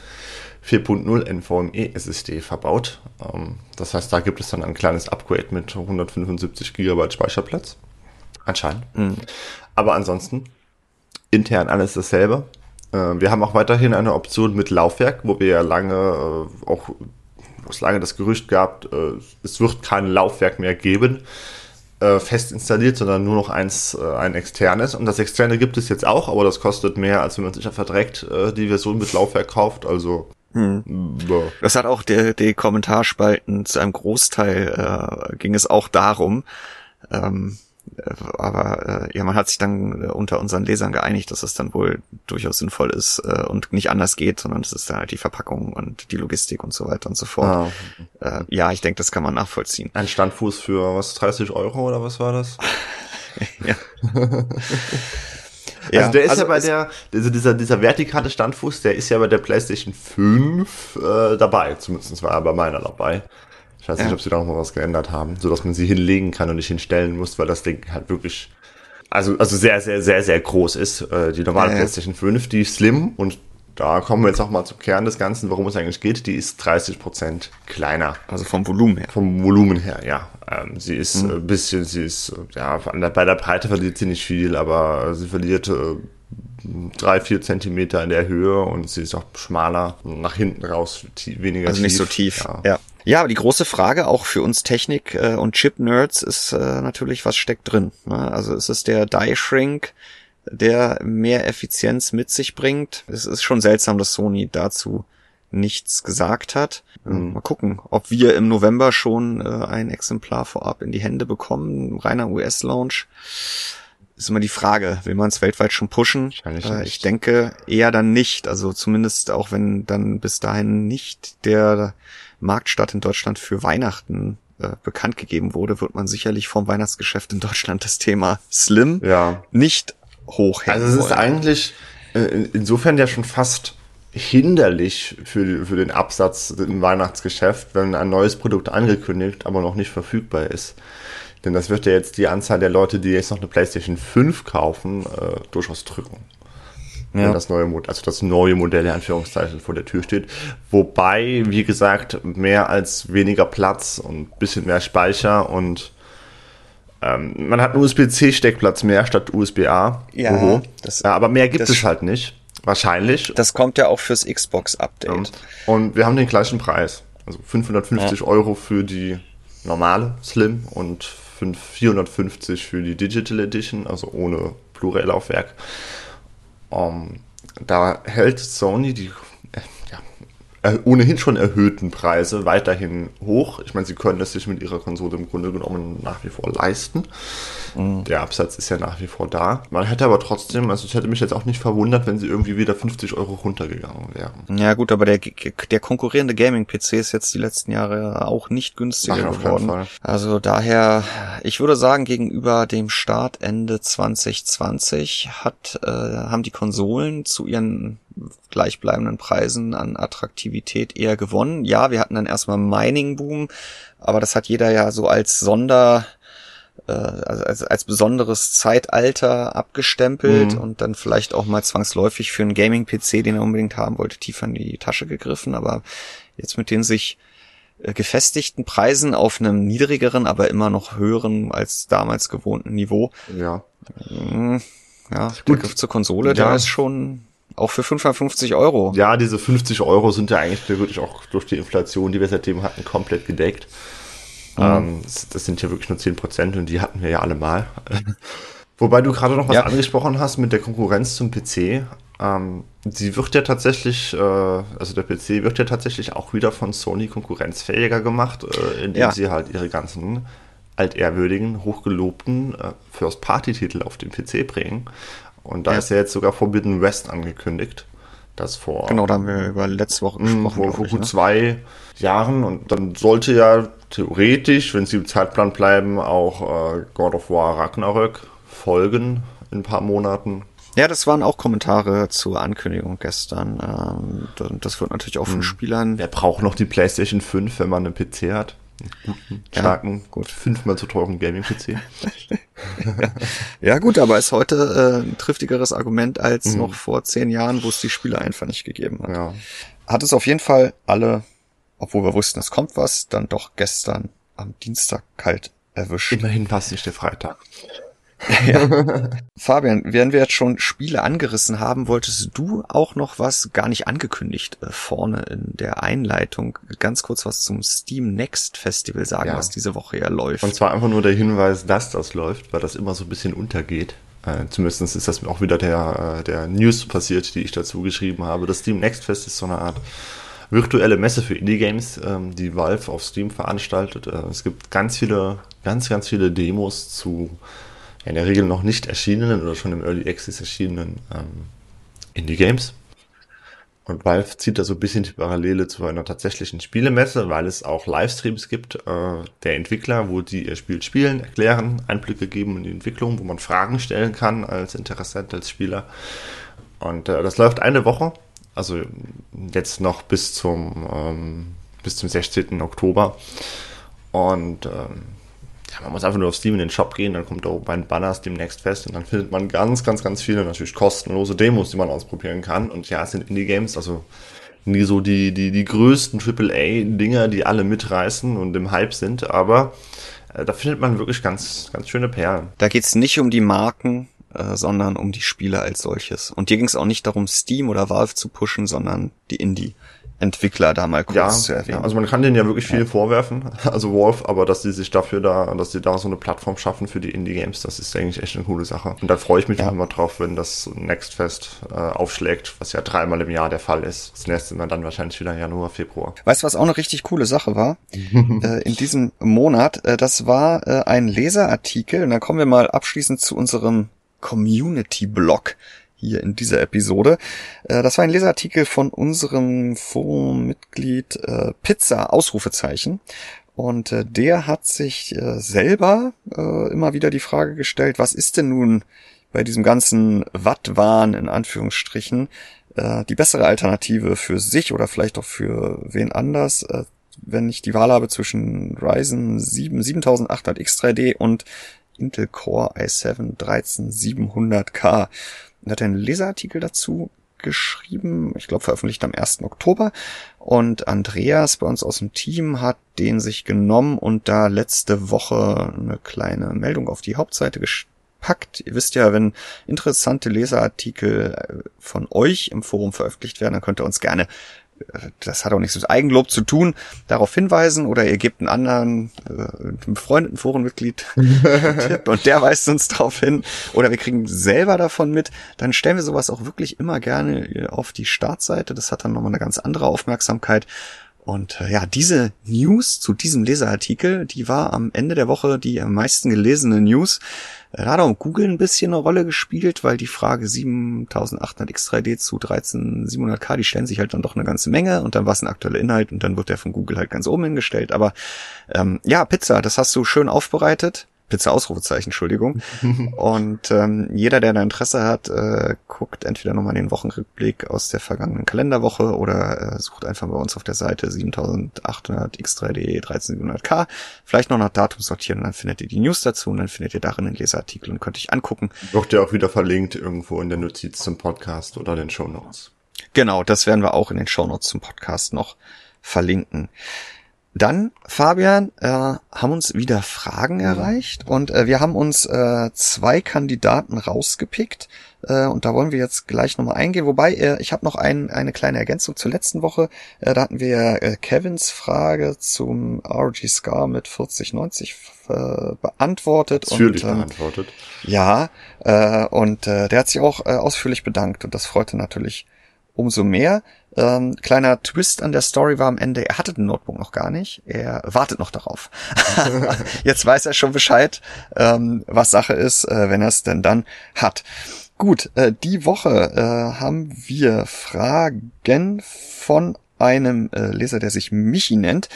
4.0 NVMe SSD verbaut. Ähm, das heißt, da gibt es dann ein kleines Upgrade mit 175 GB Speicherplatz. Anscheinend. Mhm. Aber ansonsten intern alles dasselbe. Äh, wir haben auch weiterhin eine Option mit Laufwerk, wo wir ja lange äh, auch wo es lange das Gerücht gab, äh, es wird kein Laufwerk mehr geben, fest installiert, sondern nur noch eins, ein externes. Und das externe gibt es jetzt auch, aber das kostet mehr, als wenn man sich einfach direkt die Version mit Laufwerk kauft. Also hm. Das hat auch der, die Kommentarspalten zu einem Großteil äh, ging es auch darum. Ähm, äh, aber äh, ja, man hat sich dann äh, unter unseren Lesern geeinigt, dass es dann wohl durchaus sinnvoll ist äh, und nicht anders geht, sondern es ist dann halt die Verpackung und die Logistik und so weiter und so fort. Ah. Äh, ja, ich denke, das kann man nachvollziehen. Ein Standfuß für was 30 Euro oder was war das? ja. Ja, also der ist also ja bei der, also dieser, dieser vertikale Standfuß, der ist ja bei der PlayStation 5 äh, dabei. Zumindest war er bei meiner dabei. Ich weiß ja. nicht, ob sie da noch mal was geändert haben, so dass man sie hinlegen kann und nicht hinstellen muss, weil das Ding halt wirklich, also, also sehr, sehr, sehr, sehr groß ist. Äh, die normale ja, PlayStation 5, die Slim und da kommen wir jetzt auch mal zum Kern des Ganzen, worum es eigentlich geht. Die ist 30 Prozent kleiner. Also vom Volumen her. Vom Volumen her, ja. Ähm, sie ist mhm. ein bisschen, sie ist, ja, bei der Breite verliert sie nicht viel, aber sie verliert äh, drei, vier Zentimeter in der Höhe und sie ist auch schmaler, nach hinten raus weniger also tief. Also nicht so tief, ja. ja. Ja, aber die große Frage auch für uns Technik- äh, und Chip-Nerds ist äh, natürlich, was steckt drin? Ne? Also ist es der Die-Shrink, der mehr Effizienz mit sich bringt. Es ist schon seltsam, dass Sony dazu nichts gesagt hat. Mhm. Mal gucken, ob wir im November schon äh, ein Exemplar vorab in die Hände bekommen. Reiner US-Launch. Ist immer die Frage, will man es weltweit schon pushen? Äh, ich denke eher dann nicht. Also zumindest auch wenn dann bis dahin nicht der Marktstart in Deutschland für Weihnachten äh, bekannt gegeben wurde, wird man sicherlich vom Weihnachtsgeschäft in Deutschland das Thema Slim ja. nicht hochhängen Also es ist eigentlich äh, insofern ja schon fast hinderlich für, für den Absatz im Weihnachtsgeschäft, wenn ein neues Produkt angekündigt, aber noch nicht verfügbar ist. Denn das wird ja jetzt die Anzahl der Leute, die jetzt noch eine PlayStation 5 kaufen, äh, durchaus drücken. Ja. Wenn das neue Modell, also das neue Modell in Anführungszeichen vor der Tür steht. Wobei, wie gesagt, mehr als weniger Platz und bisschen mehr Speicher und ähm, man hat einen USB-C-Steckplatz mehr statt USB-A. Ja, ja, aber mehr gibt es halt nicht. Wahrscheinlich. Das kommt ja auch fürs Xbox-Update. Und, und wir haben den gleichen Preis. Also 550 ja. Euro für die normale Slim und 450 für die Digital Edition, also ohne Blu-ray-Laufwerk. Um, ähm, da hält Sony die ohnehin schon erhöhten Preise weiterhin hoch. Ich meine, sie können es sich mit ihrer Konsole im Grunde genommen nach wie vor leisten. Mhm. Der Absatz ist ja nach wie vor da. Man hätte aber trotzdem, also es hätte mich jetzt auch nicht verwundert, wenn sie irgendwie wieder 50 Euro runtergegangen wären. Ja gut, aber der, der konkurrierende Gaming-PC ist jetzt die letzten Jahre auch nicht günstiger Ach, geworden. Also daher, ich würde sagen, gegenüber dem Start Ende 2020 hat, äh, haben die Konsolen zu ihren gleichbleibenden Preisen an Attraktivität eher gewonnen. Ja, wir hatten dann erstmal Mining-Boom, aber das hat jeder ja so als Sonder, äh, also als, als besonderes Zeitalter abgestempelt mhm. und dann vielleicht auch mal zwangsläufig für einen Gaming-PC, den er unbedingt haben wollte, tiefer in die Tasche gegriffen. Aber jetzt mit den sich äh, gefestigten Preisen auf einem niedrigeren, aber immer noch höheren als damals gewohnten Niveau. Ja. Mhm. Ja, der Griff zur Konsole, ja. der ist schon auch für 550 Euro. Ja, diese 50 Euro sind ja eigentlich wirklich auch durch die Inflation, die wir seitdem hatten, komplett gedeckt. Mhm. Ähm, das sind ja wirklich nur 10 Prozent und die hatten wir ja alle mal. Wobei du gerade noch was ja. angesprochen hast mit der Konkurrenz zum PC. Ähm, sie wird ja tatsächlich, äh, also der PC wird ja tatsächlich auch wieder von Sony konkurrenzfähiger gemacht, äh, indem ja. sie halt ihre ganzen altehrwürdigen, hochgelobten äh, First-Party-Titel auf den PC bringen. Und da ja. ist ja jetzt sogar Forbidden West angekündigt. Das vor. Genau, da haben wir über letzte Woche hm, gesprochen. Vor, vor gut ne? zwei Jahren. Und dann sollte ja theoretisch, wenn sie im Zeitplan bleiben, auch äh, God of War Ragnarök folgen in ein paar Monaten. Ja, das waren auch Kommentare zur Ankündigung gestern. Ähm, das wird natürlich auch von hm. Spielern. Wer braucht noch die PlayStation 5, wenn man einen PC hat? Guten, starken, ja, gut. fünfmal so teuren Gaming-PC. ja. gut, aber ist heute äh, ein triftigeres Argument als mhm. noch vor zehn Jahren, wo es die Spiele einfach nicht gegeben hat. Ja. Hat es auf jeden Fall alle, obwohl wir wussten, es kommt was, dann doch gestern am Dienstag kalt erwischt. Immerhin war es nicht der Freitag. Ja. Fabian, während wir jetzt schon Spiele angerissen haben, wolltest du auch noch was gar nicht angekündigt äh, vorne in der Einleitung ganz kurz was zum Steam Next Festival sagen, ja. was diese Woche ja läuft. Und zwar einfach nur der Hinweis, dass das läuft, weil das immer so ein bisschen untergeht. Äh, zumindest ist das auch wieder der, äh, der News passiert, die ich dazu geschrieben habe. Das Steam Next Fest ist so eine Art virtuelle Messe für Indie-Games, ähm, die Valve auf Steam veranstaltet. Äh, es gibt ganz viele, ganz, ganz viele Demos zu in der Regel noch nicht erschienenen oder schon im Early Access erschienenen ähm, Indie-Games. Und Valve zieht da so ein bisschen die Parallele zu einer tatsächlichen Spielemesse, weil es auch Livestreams gibt äh, der Entwickler, wo die ihr Spiel spielen, erklären, Einblicke geben in die Entwicklung, wo man Fragen stellen kann als Interessent, als Spieler. Und äh, das läuft eine Woche, also jetzt noch bis zum, ähm, bis zum 16. Oktober. Und ähm, ja, man muss einfach nur auf Steam in den Shop gehen, dann kommt da oben ein Banner Steam Next Fest und dann findet man ganz, ganz, ganz viele natürlich kostenlose Demos, die man ausprobieren kann. Und ja, es sind Indie-Games, also nie so die, die, die größten AAA-Dinger, die alle mitreißen und im Hype sind, aber äh, da findet man wirklich ganz, ganz schöne Perlen. Da geht's nicht um die Marken, äh, sondern um die Spiele als solches. Und hier ging es auch nicht darum, Steam oder Valve zu pushen, sondern die Indie. Entwickler da mal kurz ja, zu erwähnen. Ja, also man kann denen ja wirklich viel ja. vorwerfen, also Wolf, aber dass sie sich dafür da, dass sie da so eine Plattform schaffen für die Indie-Games, das ist eigentlich echt eine coole Sache. Und da freue ich mich ja. immer drauf, wenn das Next Fest äh, aufschlägt, was ja dreimal im Jahr der Fall ist. Das nächste Mal dann wahrscheinlich wieder Januar, Februar. Weißt du, was auch eine richtig coole Sache war? äh, in diesem Monat, äh, das war äh, ein Leserartikel, und dann kommen wir mal abschließend zu unserem Community-Blog hier in dieser Episode. Äh, das war ein Leserartikel von unserem Forummitglied äh, Pizza Ausrufezeichen. Und äh, der hat sich äh, selber äh, immer wieder die Frage gestellt, was ist denn nun bei diesem ganzen Wattwahn in Anführungsstrichen äh, die bessere Alternative für sich oder vielleicht auch für wen anders, äh, wenn ich die Wahl habe zwischen Ryzen 7 7800 X3D und Intel Core i7 13700K. Er hat einen Leserartikel dazu geschrieben, ich glaube veröffentlicht am 1. Oktober. Und Andreas bei uns aus dem Team hat den sich genommen und da letzte Woche eine kleine Meldung auf die Hauptseite gepackt. Ihr wisst ja, wenn interessante Leserartikel äh, von euch im Forum veröffentlicht werden, dann könnt ihr uns gerne das hat auch nichts mit Eigenlob zu tun, darauf hinweisen oder ihr gebt einen anderen, äh, einen befreundeten Forenmitglied Tipp und der weist uns darauf hin oder wir kriegen selber davon mit, dann stellen wir sowas auch wirklich immer gerne auf die Startseite. Das hat dann nochmal eine ganz andere Aufmerksamkeit. Und äh, ja, diese News zu diesem Leserartikel, die war am Ende der Woche die am meisten gelesene News. Da hat auch Google ein bisschen eine Rolle gespielt, weil die Frage 7800 X3D zu 13700K, die stellen sich halt dann doch eine ganze Menge und dann war es ein aktueller Inhalt und dann wird der von Google halt ganz oben hingestellt. Aber ähm, ja, Pizza, das hast du schön aufbereitet. Pizza Ausrufezeichen, Entschuldigung. und ähm, jeder, der da Interesse hat, äh, guckt entweder nochmal den Wochenrückblick aus der vergangenen Kalenderwoche oder äh, sucht einfach bei uns auf der Seite 7800 X3D 13700K. Vielleicht noch nach Datum sortieren und dann findet ihr die News dazu und dann findet ihr darin einen Leseartikel und könnt euch angucken. Wird ja auch wieder verlinkt irgendwo in der Notiz zum Podcast oder den Show Notes. Genau, das werden wir auch in den Show Notes zum Podcast noch verlinken. Dann, Fabian, äh, haben uns wieder Fragen erreicht und äh, wir haben uns äh, zwei Kandidaten rausgepickt äh, und da wollen wir jetzt gleich nochmal eingehen. Wobei, äh, ich habe noch ein, eine kleine Ergänzung zur letzten Woche. Äh, da hatten wir äh, Kevins Frage zum RG Scar mit 4090 äh, beantwortet. Natürlich und, ähm, beantwortet. Ja, äh, und äh, der hat sich auch äh, ausführlich bedankt und das freute natürlich umso mehr. Ähm, kleiner Twist an der Story war am Ende, er hatte den Notebook noch gar nicht. Er wartet noch darauf. Jetzt weiß er schon Bescheid, ähm, was Sache ist, äh, wenn er es denn dann hat. Gut, äh, die Woche äh, haben wir Fragen von einem äh, Leser, der sich Michi nennt.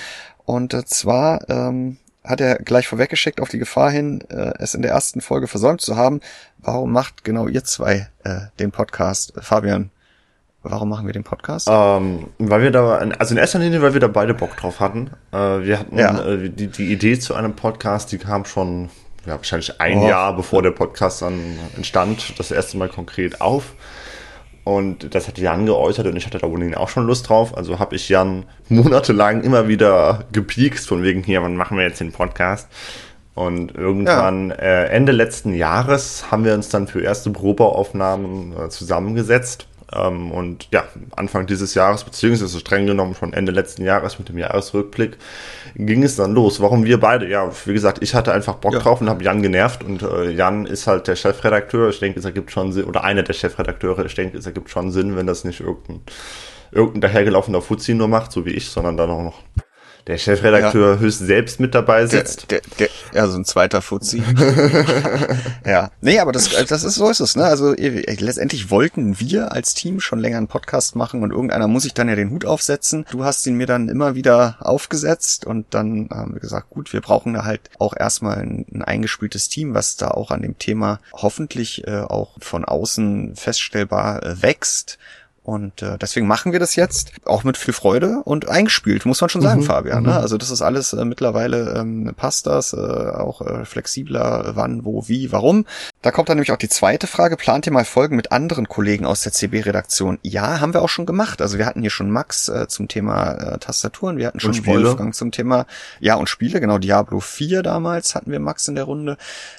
Und äh, zwar ähm, hat er gleich vorweggeschickt auf die Gefahr hin, äh, es in der ersten Folge versäumt zu haben. Warum macht genau ihr zwei äh, den Podcast? Fabian, Warum machen wir den Podcast? Ähm, weil wir da, also in erster Linie, weil wir da beide Bock drauf hatten. Äh, wir hatten Ja. äh, die, die Idee zu einem Podcast, die kam schon ja, wahrscheinlich ein Oh. Jahr bevor der Podcast dann entstand, das erste Mal konkret auf. Und das hat Jan geäußert und ich hatte da ohnehin auch schon Lust drauf. Also habe ich Jan monatelang immer wieder gepiekst, von wegen hier, wann machen wir jetzt den Podcast? Und irgendwann äh, Ende letzten Jahres haben wir uns dann für erste Probeaufnahmen äh, zusammengesetzt. Ähm, und ja, Anfang dieses Jahres, beziehungsweise streng genommen schon Ende letzten Jahres mit dem Jahresrückblick, ging es dann los. Warum wir beide? Ja, wie gesagt, ich hatte einfach Bock Ja. drauf und habe Jan genervt. Und äh, Jan ist halt der Chefredakteur. Ich denke, es ergibt schon Sinn, oder einer der Chefredakteure. Ich denke, es ergibt schon Sinn, wenn das nicht irgendein, irgendein dahergelaufener Fuzzi nur macht, so wie ich, sondern dann auch noch der Chefredakteur höchst selbst mit dabei sitzt. Der, der, der, ja, so ein zweiter Fuzzi. ja. Nee, aber das, das ist, so ist es, ne? Also eh, letztendlich wollten wir als Team schon länger einen Podcast machen und irgendeiner muss sich dann ja den Hut aufsetzen. Du hast ihn mir dann immer wieder aufgesetzt und dann haben wir gesagt, gut, wir brauchen da halt auch erstmal ein, ein eingespieltes Team, was da auch an dem Thema hoffentlich äh, auch von außen feststellbar äh, wächst. Und äh, deswegen machen wir das jetzt auch mit viel Freude und eingespielt, muss man schon sagen, Fabian. Ne? Also das ist alles äh, mittlerweile ähm, passt das, äh, auch äh, flexibler, wann, wo, wie, warum. Da kommt dann nämlich auch die zweite Frage. Plant ihr mal Folgen mit anderen Kollegen aus der CB-Redaktion? Ja, haben wir auch schon gemacht. Also wir hatten hier schon Max äh, zum Thema äh, Tastaturen, wir hatten schon. Wolfgang zum Thema, ja und Spiele, genau, Diablo 4 damals hatten wir Max in der Runde.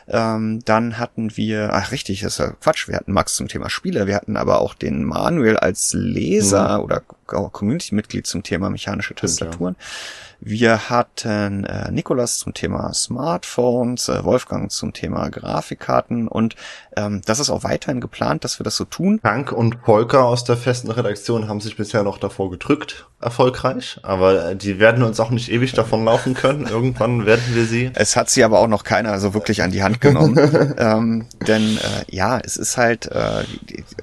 Ähm, dann hatten wir, ach richtig, das ist ja Quatsch, wir hatten Max zum Thema Spiele, wir hatten aber auch den Manuel als Leser oder auch Community-Mitglied zum Thema mechanische Tastaturen. Wir hatten äh, Nikolas zum Thema Smartphones, äh, Wolfgang zum Thema Grafikkarten und ähm, das ist auch weiterhin geplant, dass wir das so tun. Frank und Volker aus der festen Redaktion haben sich bisher noch davor gedrückt, erfolgreich. Aber äh, die werden uns auch nicht ewig davon laufen können. Irgendwann werden wir sie. Es hat sie aber auch noch keiner so wirklich an die Hand genommen. ähm, denn äh, ja, es ist halt, äh,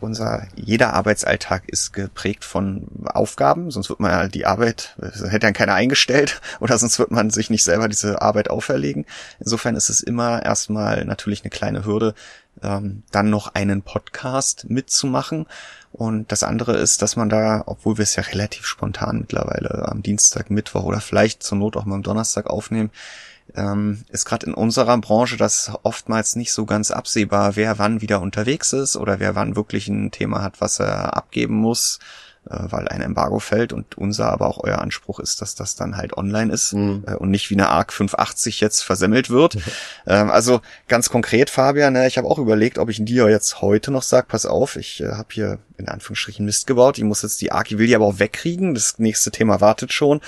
unser, jeder Arbeitsalltag ist geprägt von Aufgaben, sonst wird man ja die Arbeit, hätte dann keiner eingestellt oder sonst wird man sich nicht selber diese Arbeit auferlegen. Insofern ist es immer erstmal natürlich eine kleine Hürde, ähm, dann noch einen Podcast mitzumachen. Und das andere ist, dass man da, obwohl wir es ja relativ spontan mittlerweile am Dienstag, Mittwoch oder vielleicht zur Not auch mal am Donnerstag aufnehmen, ähm, ist gerade in unserer Branche das oftmals nicht so ganz absehbar, wer wann wieder unterwegs ist oder wer wann wirklich ein Thema hat, was er abgeben muss, weil ein Embargo fällt und unser, aber auch euer Anspruch ist, dass das dann halt online ist Mhm. äh, und nicht wie eine ARC 580 jetzt versemmelt wird. ähm, also ganz konkret, Fabian, ne, ich habe auch überlegt, ob ich dir jetzt heute noch sag, pass auf, ich äh, habe hier in Anführungsstrichen Mist gebaut, ich muss jetzt die ARC, ich will die aber auch wegkriegen, das nächste Thema wartet schon.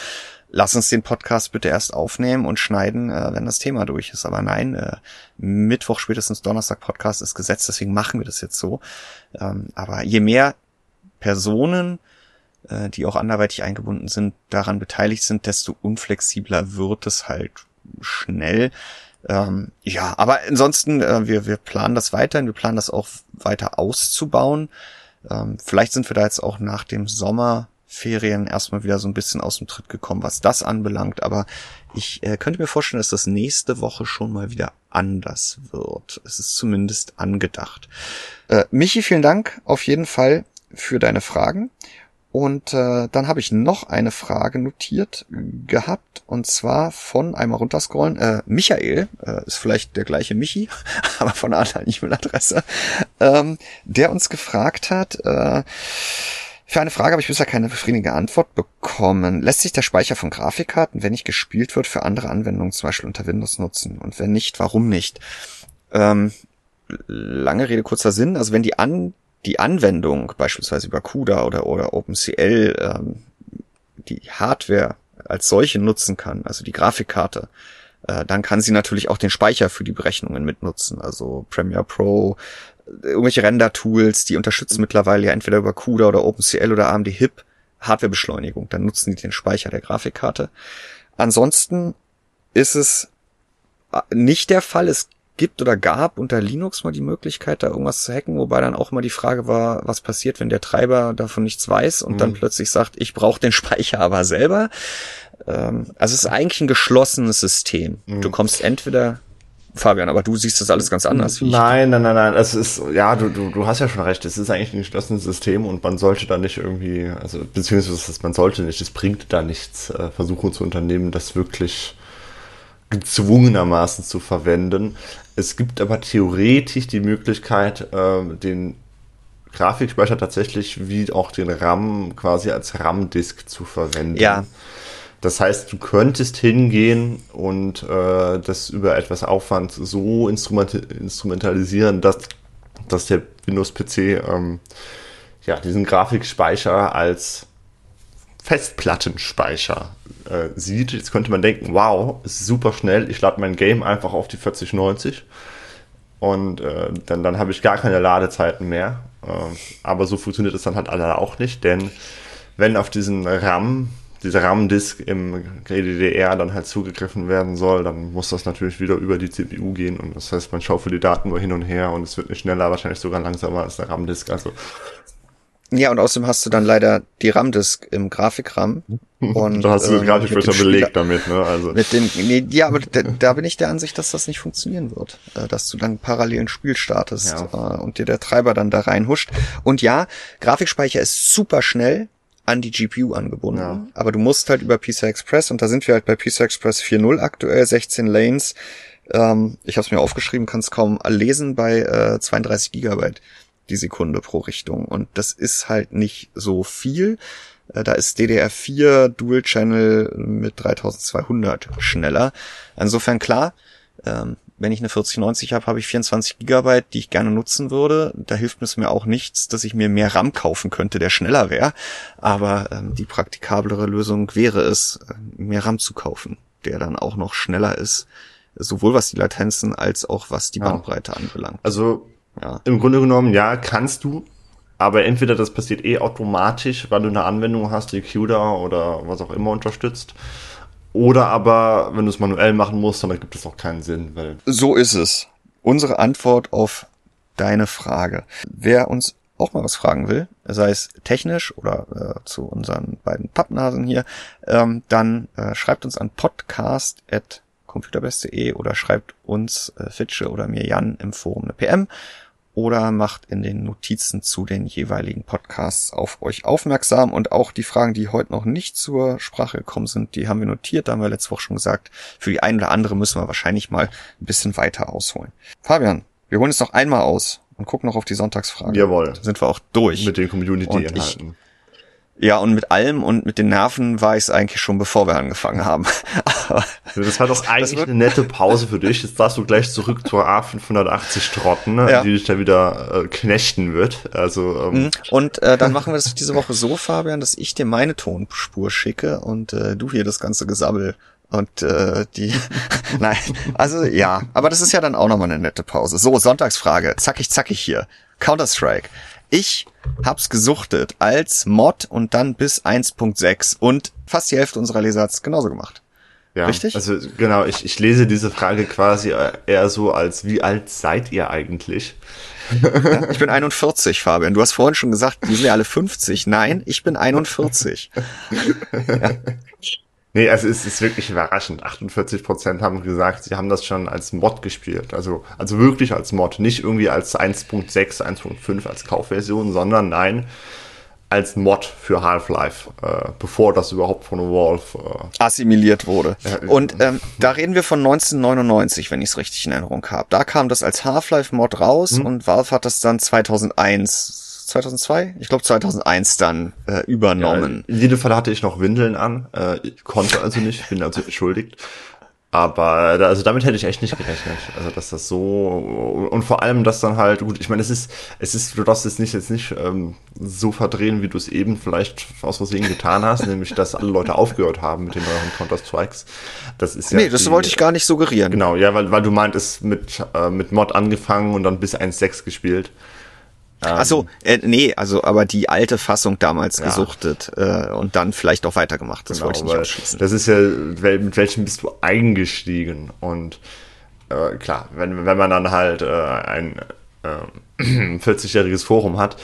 Lass uns den Podcast bitte erst aufnehmen und schneiden, äh, wenn das Thema durch ist. Aber nein, äh, Mittwoch, spätestens Donnerstag Podcast ist gesetzt, deswegen machen wir das jetzt so. Ähm, aber je mehr Personen, äh, die auch anderweitig eingebunden sind, daran beteiligt sind, desto unflexibler wird es halt schnell. Ähm, ja, aber ansonsten, äh, wir, wir planen das weiterhin, wir planen das auch weiter auszubauen. Ähm, vielleicht sind wir da jetzt auch nach dem Sommerferien erstmal wieder so ein bisschen aus dem Tritt gekommen, was das anbelangt. Aber ich äh, könnte mir vorstellen, dass das nächste Woche schon mal wieder anders wird. Es ist zumindest angedacht. Äh, Michi, vielen Dank auf jeden Fall für deine Fragen. Und äh, dann habe ich noch eine Frage notiert gehabt, und zwar von einmal runterscrollen. Äh, Michael, äh, ist vielleicht der gleiche Michi, aber von einer anderen E-Mail-Adresse, ähm, der uns gefragt hat, äh, Für eine Frage habe ich bisher keine befriedigende Antwort bekommen. Lässt sich der Speicher von Grafikkarten, wenn nicht gespielt wird, für andere Anwendungen zum Beispiel unter Windows nutzen? Und wenn nicht, warum nicht? Ähm, lange Rede, kurzer Sinn. Also wenn die, An die Anwendung beispielsweise über CUDA oder, oder OpenCL ähm, die Hardware als solche nutzen kann, also die Grafikkarte, äh, dann kann sie natürlich auch den Speicher für die Berechnungen mitnutzen. Also Premiere Pro, irgendwelche Render-Tools, die unterstützen mittlerweile ja entweder über CUDA oder OpenCL oder AMD HIP Hardwarebeschleunigung. Dann nutzen die den Speicher der Grafikkarte. Ansonsten ist es äh, nicht der Fall. Es gibt oder gab unter Linux mal die Möglichkeit, da irgendwas zu hacken, wobei dann auch mal die Frage war, was passiert, wenn der Treiber davon nichts weiß und mhm. dann plötzlich sagt, ich brauche den Speicher aber selber. Ähm, also es ist eigentlich ein geschlossenes System. Mhm. Du kommst entweder Fabian, aber du siehst das alles ganz anders. nein, nein, nein, nein. Es ist, ja, du, du, du hast ja schon recht. Es ist eigentlich ein geschlossenes System und man sollte da nicht irgendwie, also beziehungsweise man sollte nicht, es bringt da nichts, äh, Versuche zu unternehmen, das wirklich gezwungenermaßen zu verwenden. Es gibt aber theoretisch die Möglichkeit, äh, den Grafikspeicher tatsächlich wie auch den RAM quasi als RAM-Disk zu verwenden. Ja. Das heißt, du könntest hingehen und äh, das über etwas Aufwand so instrument instrumentalisieren, dass, dass der Windows-PC ähm, ja, diesen Grafikspeicher als Festplattenspeicher äh, sieht. Jetzt könnte man denken, wow, ist super schnell, ich lade mein Game einfach auf die 4090 und äh, dann, dann habe ich gar keine Ladezeiten mehr. Äh, aber so funktioniert es dann halt leider auch nicht, denn wenn auf diesen RAM dieser RAM-Disk im GDDR dann halt zugegriffen werden soll, dann muss das natürlich wieder über die CPU gehen und das heißt, man schaufelt die Daten nur hin und her und es wird nicht schneller, wahrscheinlich sogar langsamer als der RAM-Disk. Also ja, und außerdem hast du dann leider die RAM-Disk im Grafikram. Und, da hast du ähm, Grafikfilter belegt damit, ne? Also. Mit dem, nee, ja, aber da, da, bin ich der Ansicht, dass das nicht funktionieren wird. Äh, dass du dann parallel ein Spiel startest ja. äh, und dir der Treiber dann da reinhuscht. Und ja, Grafikspeicher ist super schnell an die GPU angebunden. Ja. Aber du musst halt über PCI Express und da sind wir halt bei PCI Express 4.0 aktuell, 16 Lanes. Ähm, ich habe es mir aufgeschrieben, kann es kaum lesen bei äh, 32 Gigabyte die Sekunde pro Richtung. Und das ist halt nicht so viel. Äh, da ist DDR4 Dual Channel mit 3200 schneller. Insofern klar, ähm, wenn ich eine 4090 habe, habe ich 24 Gigabyte, die ich gerne nutzen würde. Da hilft es mir auch nichts, dass ich mir mehr RAM kaufen könnte, der schneller wäre. Aber ähm, die praktikablere Lösung wäre es, äh, mehr RAM zu kaufen, der dann auch noch schneller ist, sowohl was die Latenzen als auch was die Bandbreite ja. anbelangt. Also ja. im Grunde genommen, ja, kannst du, aber entweder das passiert eh automatisch, weil du eine Anwendung hast, die CUDA oder was auch immer unterstützt oder aber, wenn du es manuell machen musst, dann gibt es auch keinen Sinn. Weil so ist es. Unsere Antwort auf deine Frage. Wer uns auch mal was fragen will, sei es technisch oder äh, zu unseren beiden Pappnasen hier, ähm, dann äh, schreibt uns an podcast.computerbest.de oder schreibt uns äh, Fitsche oder mir Jan im Forum eine PM oder macht in den Notizen zu den jeweiligen Podcasts auf euch aufmerksam. Und auch die Fragen, die heute noch nicht zur Sprache gekommen sind, die haben wir notiert. Da haben wir letzte Woche schon gesagt, für die eine oder andere müssen wir wahrscheinlich mal ein bisschen weiter ausholen. Fabian, wir holen es noch einmal aus und gucken noch auf die Sonntagsfragen. Jawohl. Dann sind wir auch durch. Mit den Community-Inhalten. Ja, und mit allem und mit den Nerven war ich es eigentlich schon, bevor wir angefangen haben. das war doch eigentlich eine nette Pause für dich. Jetzt darfst du gleich zurück zur A580 trotten, ne, ja. die dich da wieder äh, knechten wird. Also ähm. Mhm. Und äh, dann machen wir das diese Woche so, Fabian, dass ich dir meine Tonspur schicke und äh, du hier das ganze Gesabbel und äh, die nein also ja aber das ist ja dann auch nochmal eine nette Pause so Sonntagsfrage zackig zackig hier Counter Strike ich hab's gesuchtet als Mod und dann bis 1.6 und fast die Hälfte unserer Leser hat's genauso gemacht. Ja, Richtig? Also genau, ich, ich lese diese Frage quasi eher so als, wie alt seid ihr eigentlich? Ja, ich bin 41, Fabian. Du hast vorhin schon gesagt, die sind ja alle 50. Nein, ich bin 41. ja. Nee, also es ist wirklich überraschend. 48 Prozent haben gesagt, sie haben das schon als Mod gespielt. Also, also wirklich als Mod. Nicht irgendwie als 1.6, 1.5 als Kaufversion, sondern nein, als Mod für Half-Life, äh, bevor das überhaupt von Valve äh, assimiliert wurde. Äh, Und ähm, da reden wir von 1999, wenn ich es richtig in Erinnerung habe. Da kam das als Half-Life-Mod raus mhm. und Valve hat das dann 2001 2002? Ich glaube 2001 dann äh, übernommen. Ja, in jedem Fall hatte ich noch Windeln an, äh, konnte also nicht, bin also entschuldigt. Aber da, also damit hätte ich echt nicht gerechnet. Also dass das so und vor allem, dass dann halt gut. Ich meine, es ist, es ist, du darfst es nicht jetzt nicht ähm, so verdrehen, wie du es eben vielleicht aus Versehen getan hast, nämlich dass alle Leute aufgehört haben mit den neuen Counter Strikes. Das ist ja. Nee, das die, wollte ich gar nicht suggerieren. Genau, ja, weil weil du meintest mit äh, mit Mod angefangen und dann bis 1.6 gespielt. Ähm, also äh, nee, also aber die alte Fassung damals ja. gesuchtet äh, und dann vielleicht auch weitergemacht. Das genau, wollte ich nicht ausschließen. Das ist ja, mit welchem bist du eingestiegen? Und äh, klar, wenn, wenn man dann halt äh, ein äh, 40-jähriges Forum hat,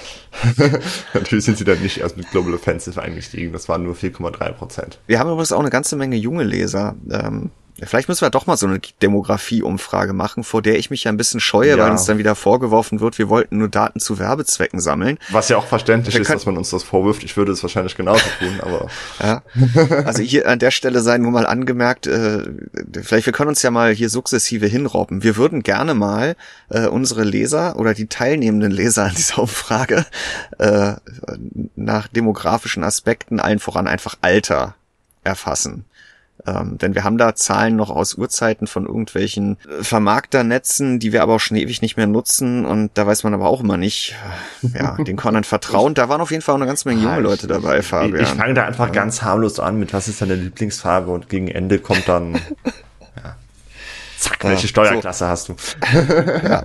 natürlich sind sie dann nicht erst mit Global Offensive eingestiegen. Das waren nur 4,3 Prozent. Wir haben übrigens auch eine ganze Menge junge Leser. Ähm, Vielleicht müssen wir doch mal so eine Demografie-Umfrage machen, vor der ich mich ja ein bisschen scheue, ja. weil uns dann wieder vorgeworfen wird, wir wollten nur Daten zu Werbezwecken sammeln. Was ja auch verständlich ist, dass man uns das vorwirft. Ich würde es wahrscheinlich genauso tun, aber. ja. Also hier an der Stelle sei nur mal angemerkt, äh, vielleicht wir können uns ja mal hier sukzessive hinrobben. Wir würden gerne mal äh, unsere Leser oder die teilnehmenden Leser an dieser Umfrage äh, nach demografischen Aspekten allen voran einfach Alter erfassen. Ähm, denn wir haben da Zahlen noch aus Urzeiten von irgendwelchen äh, Vermarkternetzen, die wir aber auch schon ewig nicht mehr nutzen und da weiß man aber auch immer nicht, äh, ja, den Konern vertrauen. Da waren auf jeden Fall auch eine ganze Menge junge Leute dabei, Fabian. Ich, ich fange da einfach ja. ganz harmlos an mit, was ist deine Lieblingsfarbe und gegen Ende kommt dann Zack, welche Steuerklasse so. hast du? ja,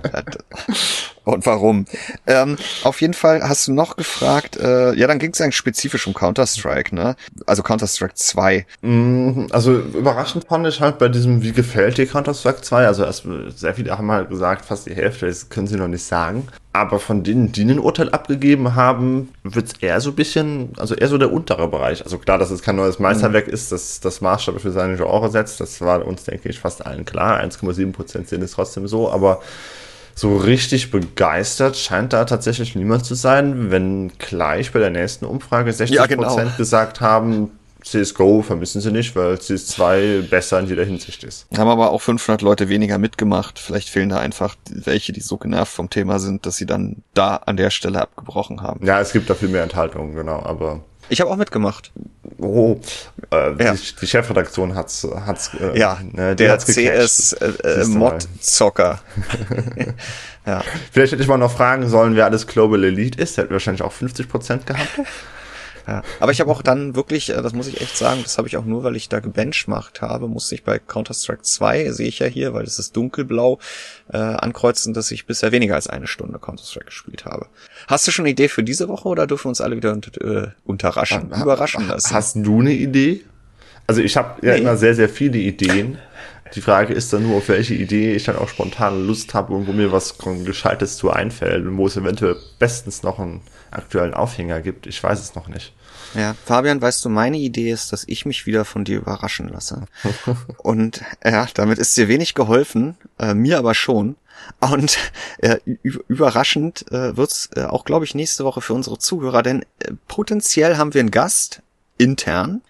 und warum? Ähm, auf jeden Fall hast du noch gefragt, äh, ja, dann ging es eigentlich spezifisch um Counter-Strike, ne? Also Counter-Strike 2. Mm, also überraschend fand ich halt bei diesem, wie gefällt dir Counter-Strike 2? Also erst, sehr viele haben halt gesagt, fast die Hälfte, das können sie noch nicht sagen. Aber von denen, die ein Urteil abgegeben haben, wird's eher so ein bisschen, also eher so der untere Bereich. Also klar, dass es kein neues Meisterwerk mhm. ist, dass das Maßstab für seine Genre setzt, das war uns, denke ich, fast allen klar. 1,7 Prozent sind es trotzdem so, aber so richtig begeistert scheint da tatsächlich niemand zu sein, wenn gleich bei der nächsten Umfrage 60 ja, genau. gesagt haben, CSGO vermissen sie nicht, weil CS2 besser in jeder Hinsicht ist. Haben aber auch 500 Leute weniger mitgemacht. Vielleicht fehlen da einfach welche, die so genervt vom Thema sind, dass sie dann da an der Stelle abgebrochen haben. Ja, es gibt da viel mehr Enthaltungen, genau, aber... Ich habe auch mitgemacht. Oh, äh, ja. die, die, Chefredaktion hat's, hat's äh, ja, ne, der hat's CS äh, äh, Mod Zocker. ja. Vielleicht hätte ich mal noch fragen sollen, wer alles Global Elite ist. Der hätte wahrscheinlich auch 50 Prozent gehabt. Ja. Aber ich habe auch dann wirklich, äh, das muss ich echt sagen, das habe ich auch nur, weil ich da gebenchmarkt habe, musste ich bei Counter-Strike 2, sehe ich ja hier, weil es ist dunkelblau, äh, ankreuzen, dass ich bisher weniger als eine Stunde Counter-Strike gespielt habe. Hast du schon eine Idee für diese Woche oder dürfen wir uns alle wieder äh, unterraschen, ha, überraschen lassen? Hast du eine Idee? Also ich habe ja nee. immer sehr, sehr viele Ideen. Die Frage ist dann nur, auf welche Idee ich dann auch spontan Lust habe und wo mir was Gescheites zu einfällt und wo es eventuell bestens noch einen aktuellen Aufhänger gibt. Ich weiß es noch nicht. Ja, Fabian, weißt du, meine Idee ist, dass ich mich wieder von dir überraschen lasse. und ja, damit ist dir wenig geholfen, äh, mir aber schon. Und äh, überraschend äh, wird's äh, auch, glaube ich, nächste Woche für unsere Zuhörer, denn äh, potenziell haben wir einen Gast intern,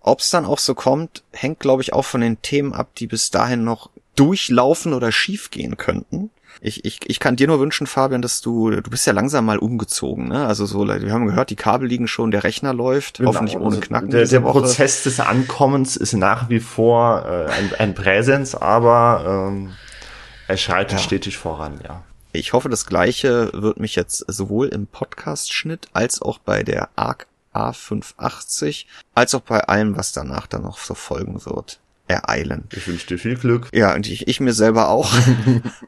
ob es dann auch so kommt, hängt, glaube ich, auch von den Themen ab, die bis dahin noch durchlaufen oder schief gehen könnten. Ich, ich, ich kann dir nur wünschen, Fabian, dass du, du bist ja langsam mal umgezogen, ne? Also so, wir haben gehört, die Kabel liegen schon, der Rechner läuft, genau. hoffentlich ohne also Knacken. Der, der Prozess des Ankommens ist nach wie vor äh, ein, ein Präsens, aber ähm, er schreitet ja. stetig voran, ja. Ich hoffe, das Gleiche wird mich jetzt sowohl im Podcast-Schnitt als auch bei der ARC A580, als auch bei allem, was danach dann noch so folgen wird, ereilen. Ich wünsche dir viel Glück. Ja, und ich, ich mir selber auch.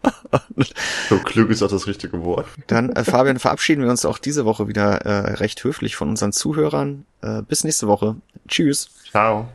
so, Glück ist auch das richtige Wort. Dann, äh, Fabian, verabschieden wir uns auch diese Woche wieder äh, recht höflich von unseren Zuhörern. Äh, bis nächste Woche. Tschüss. Ciao.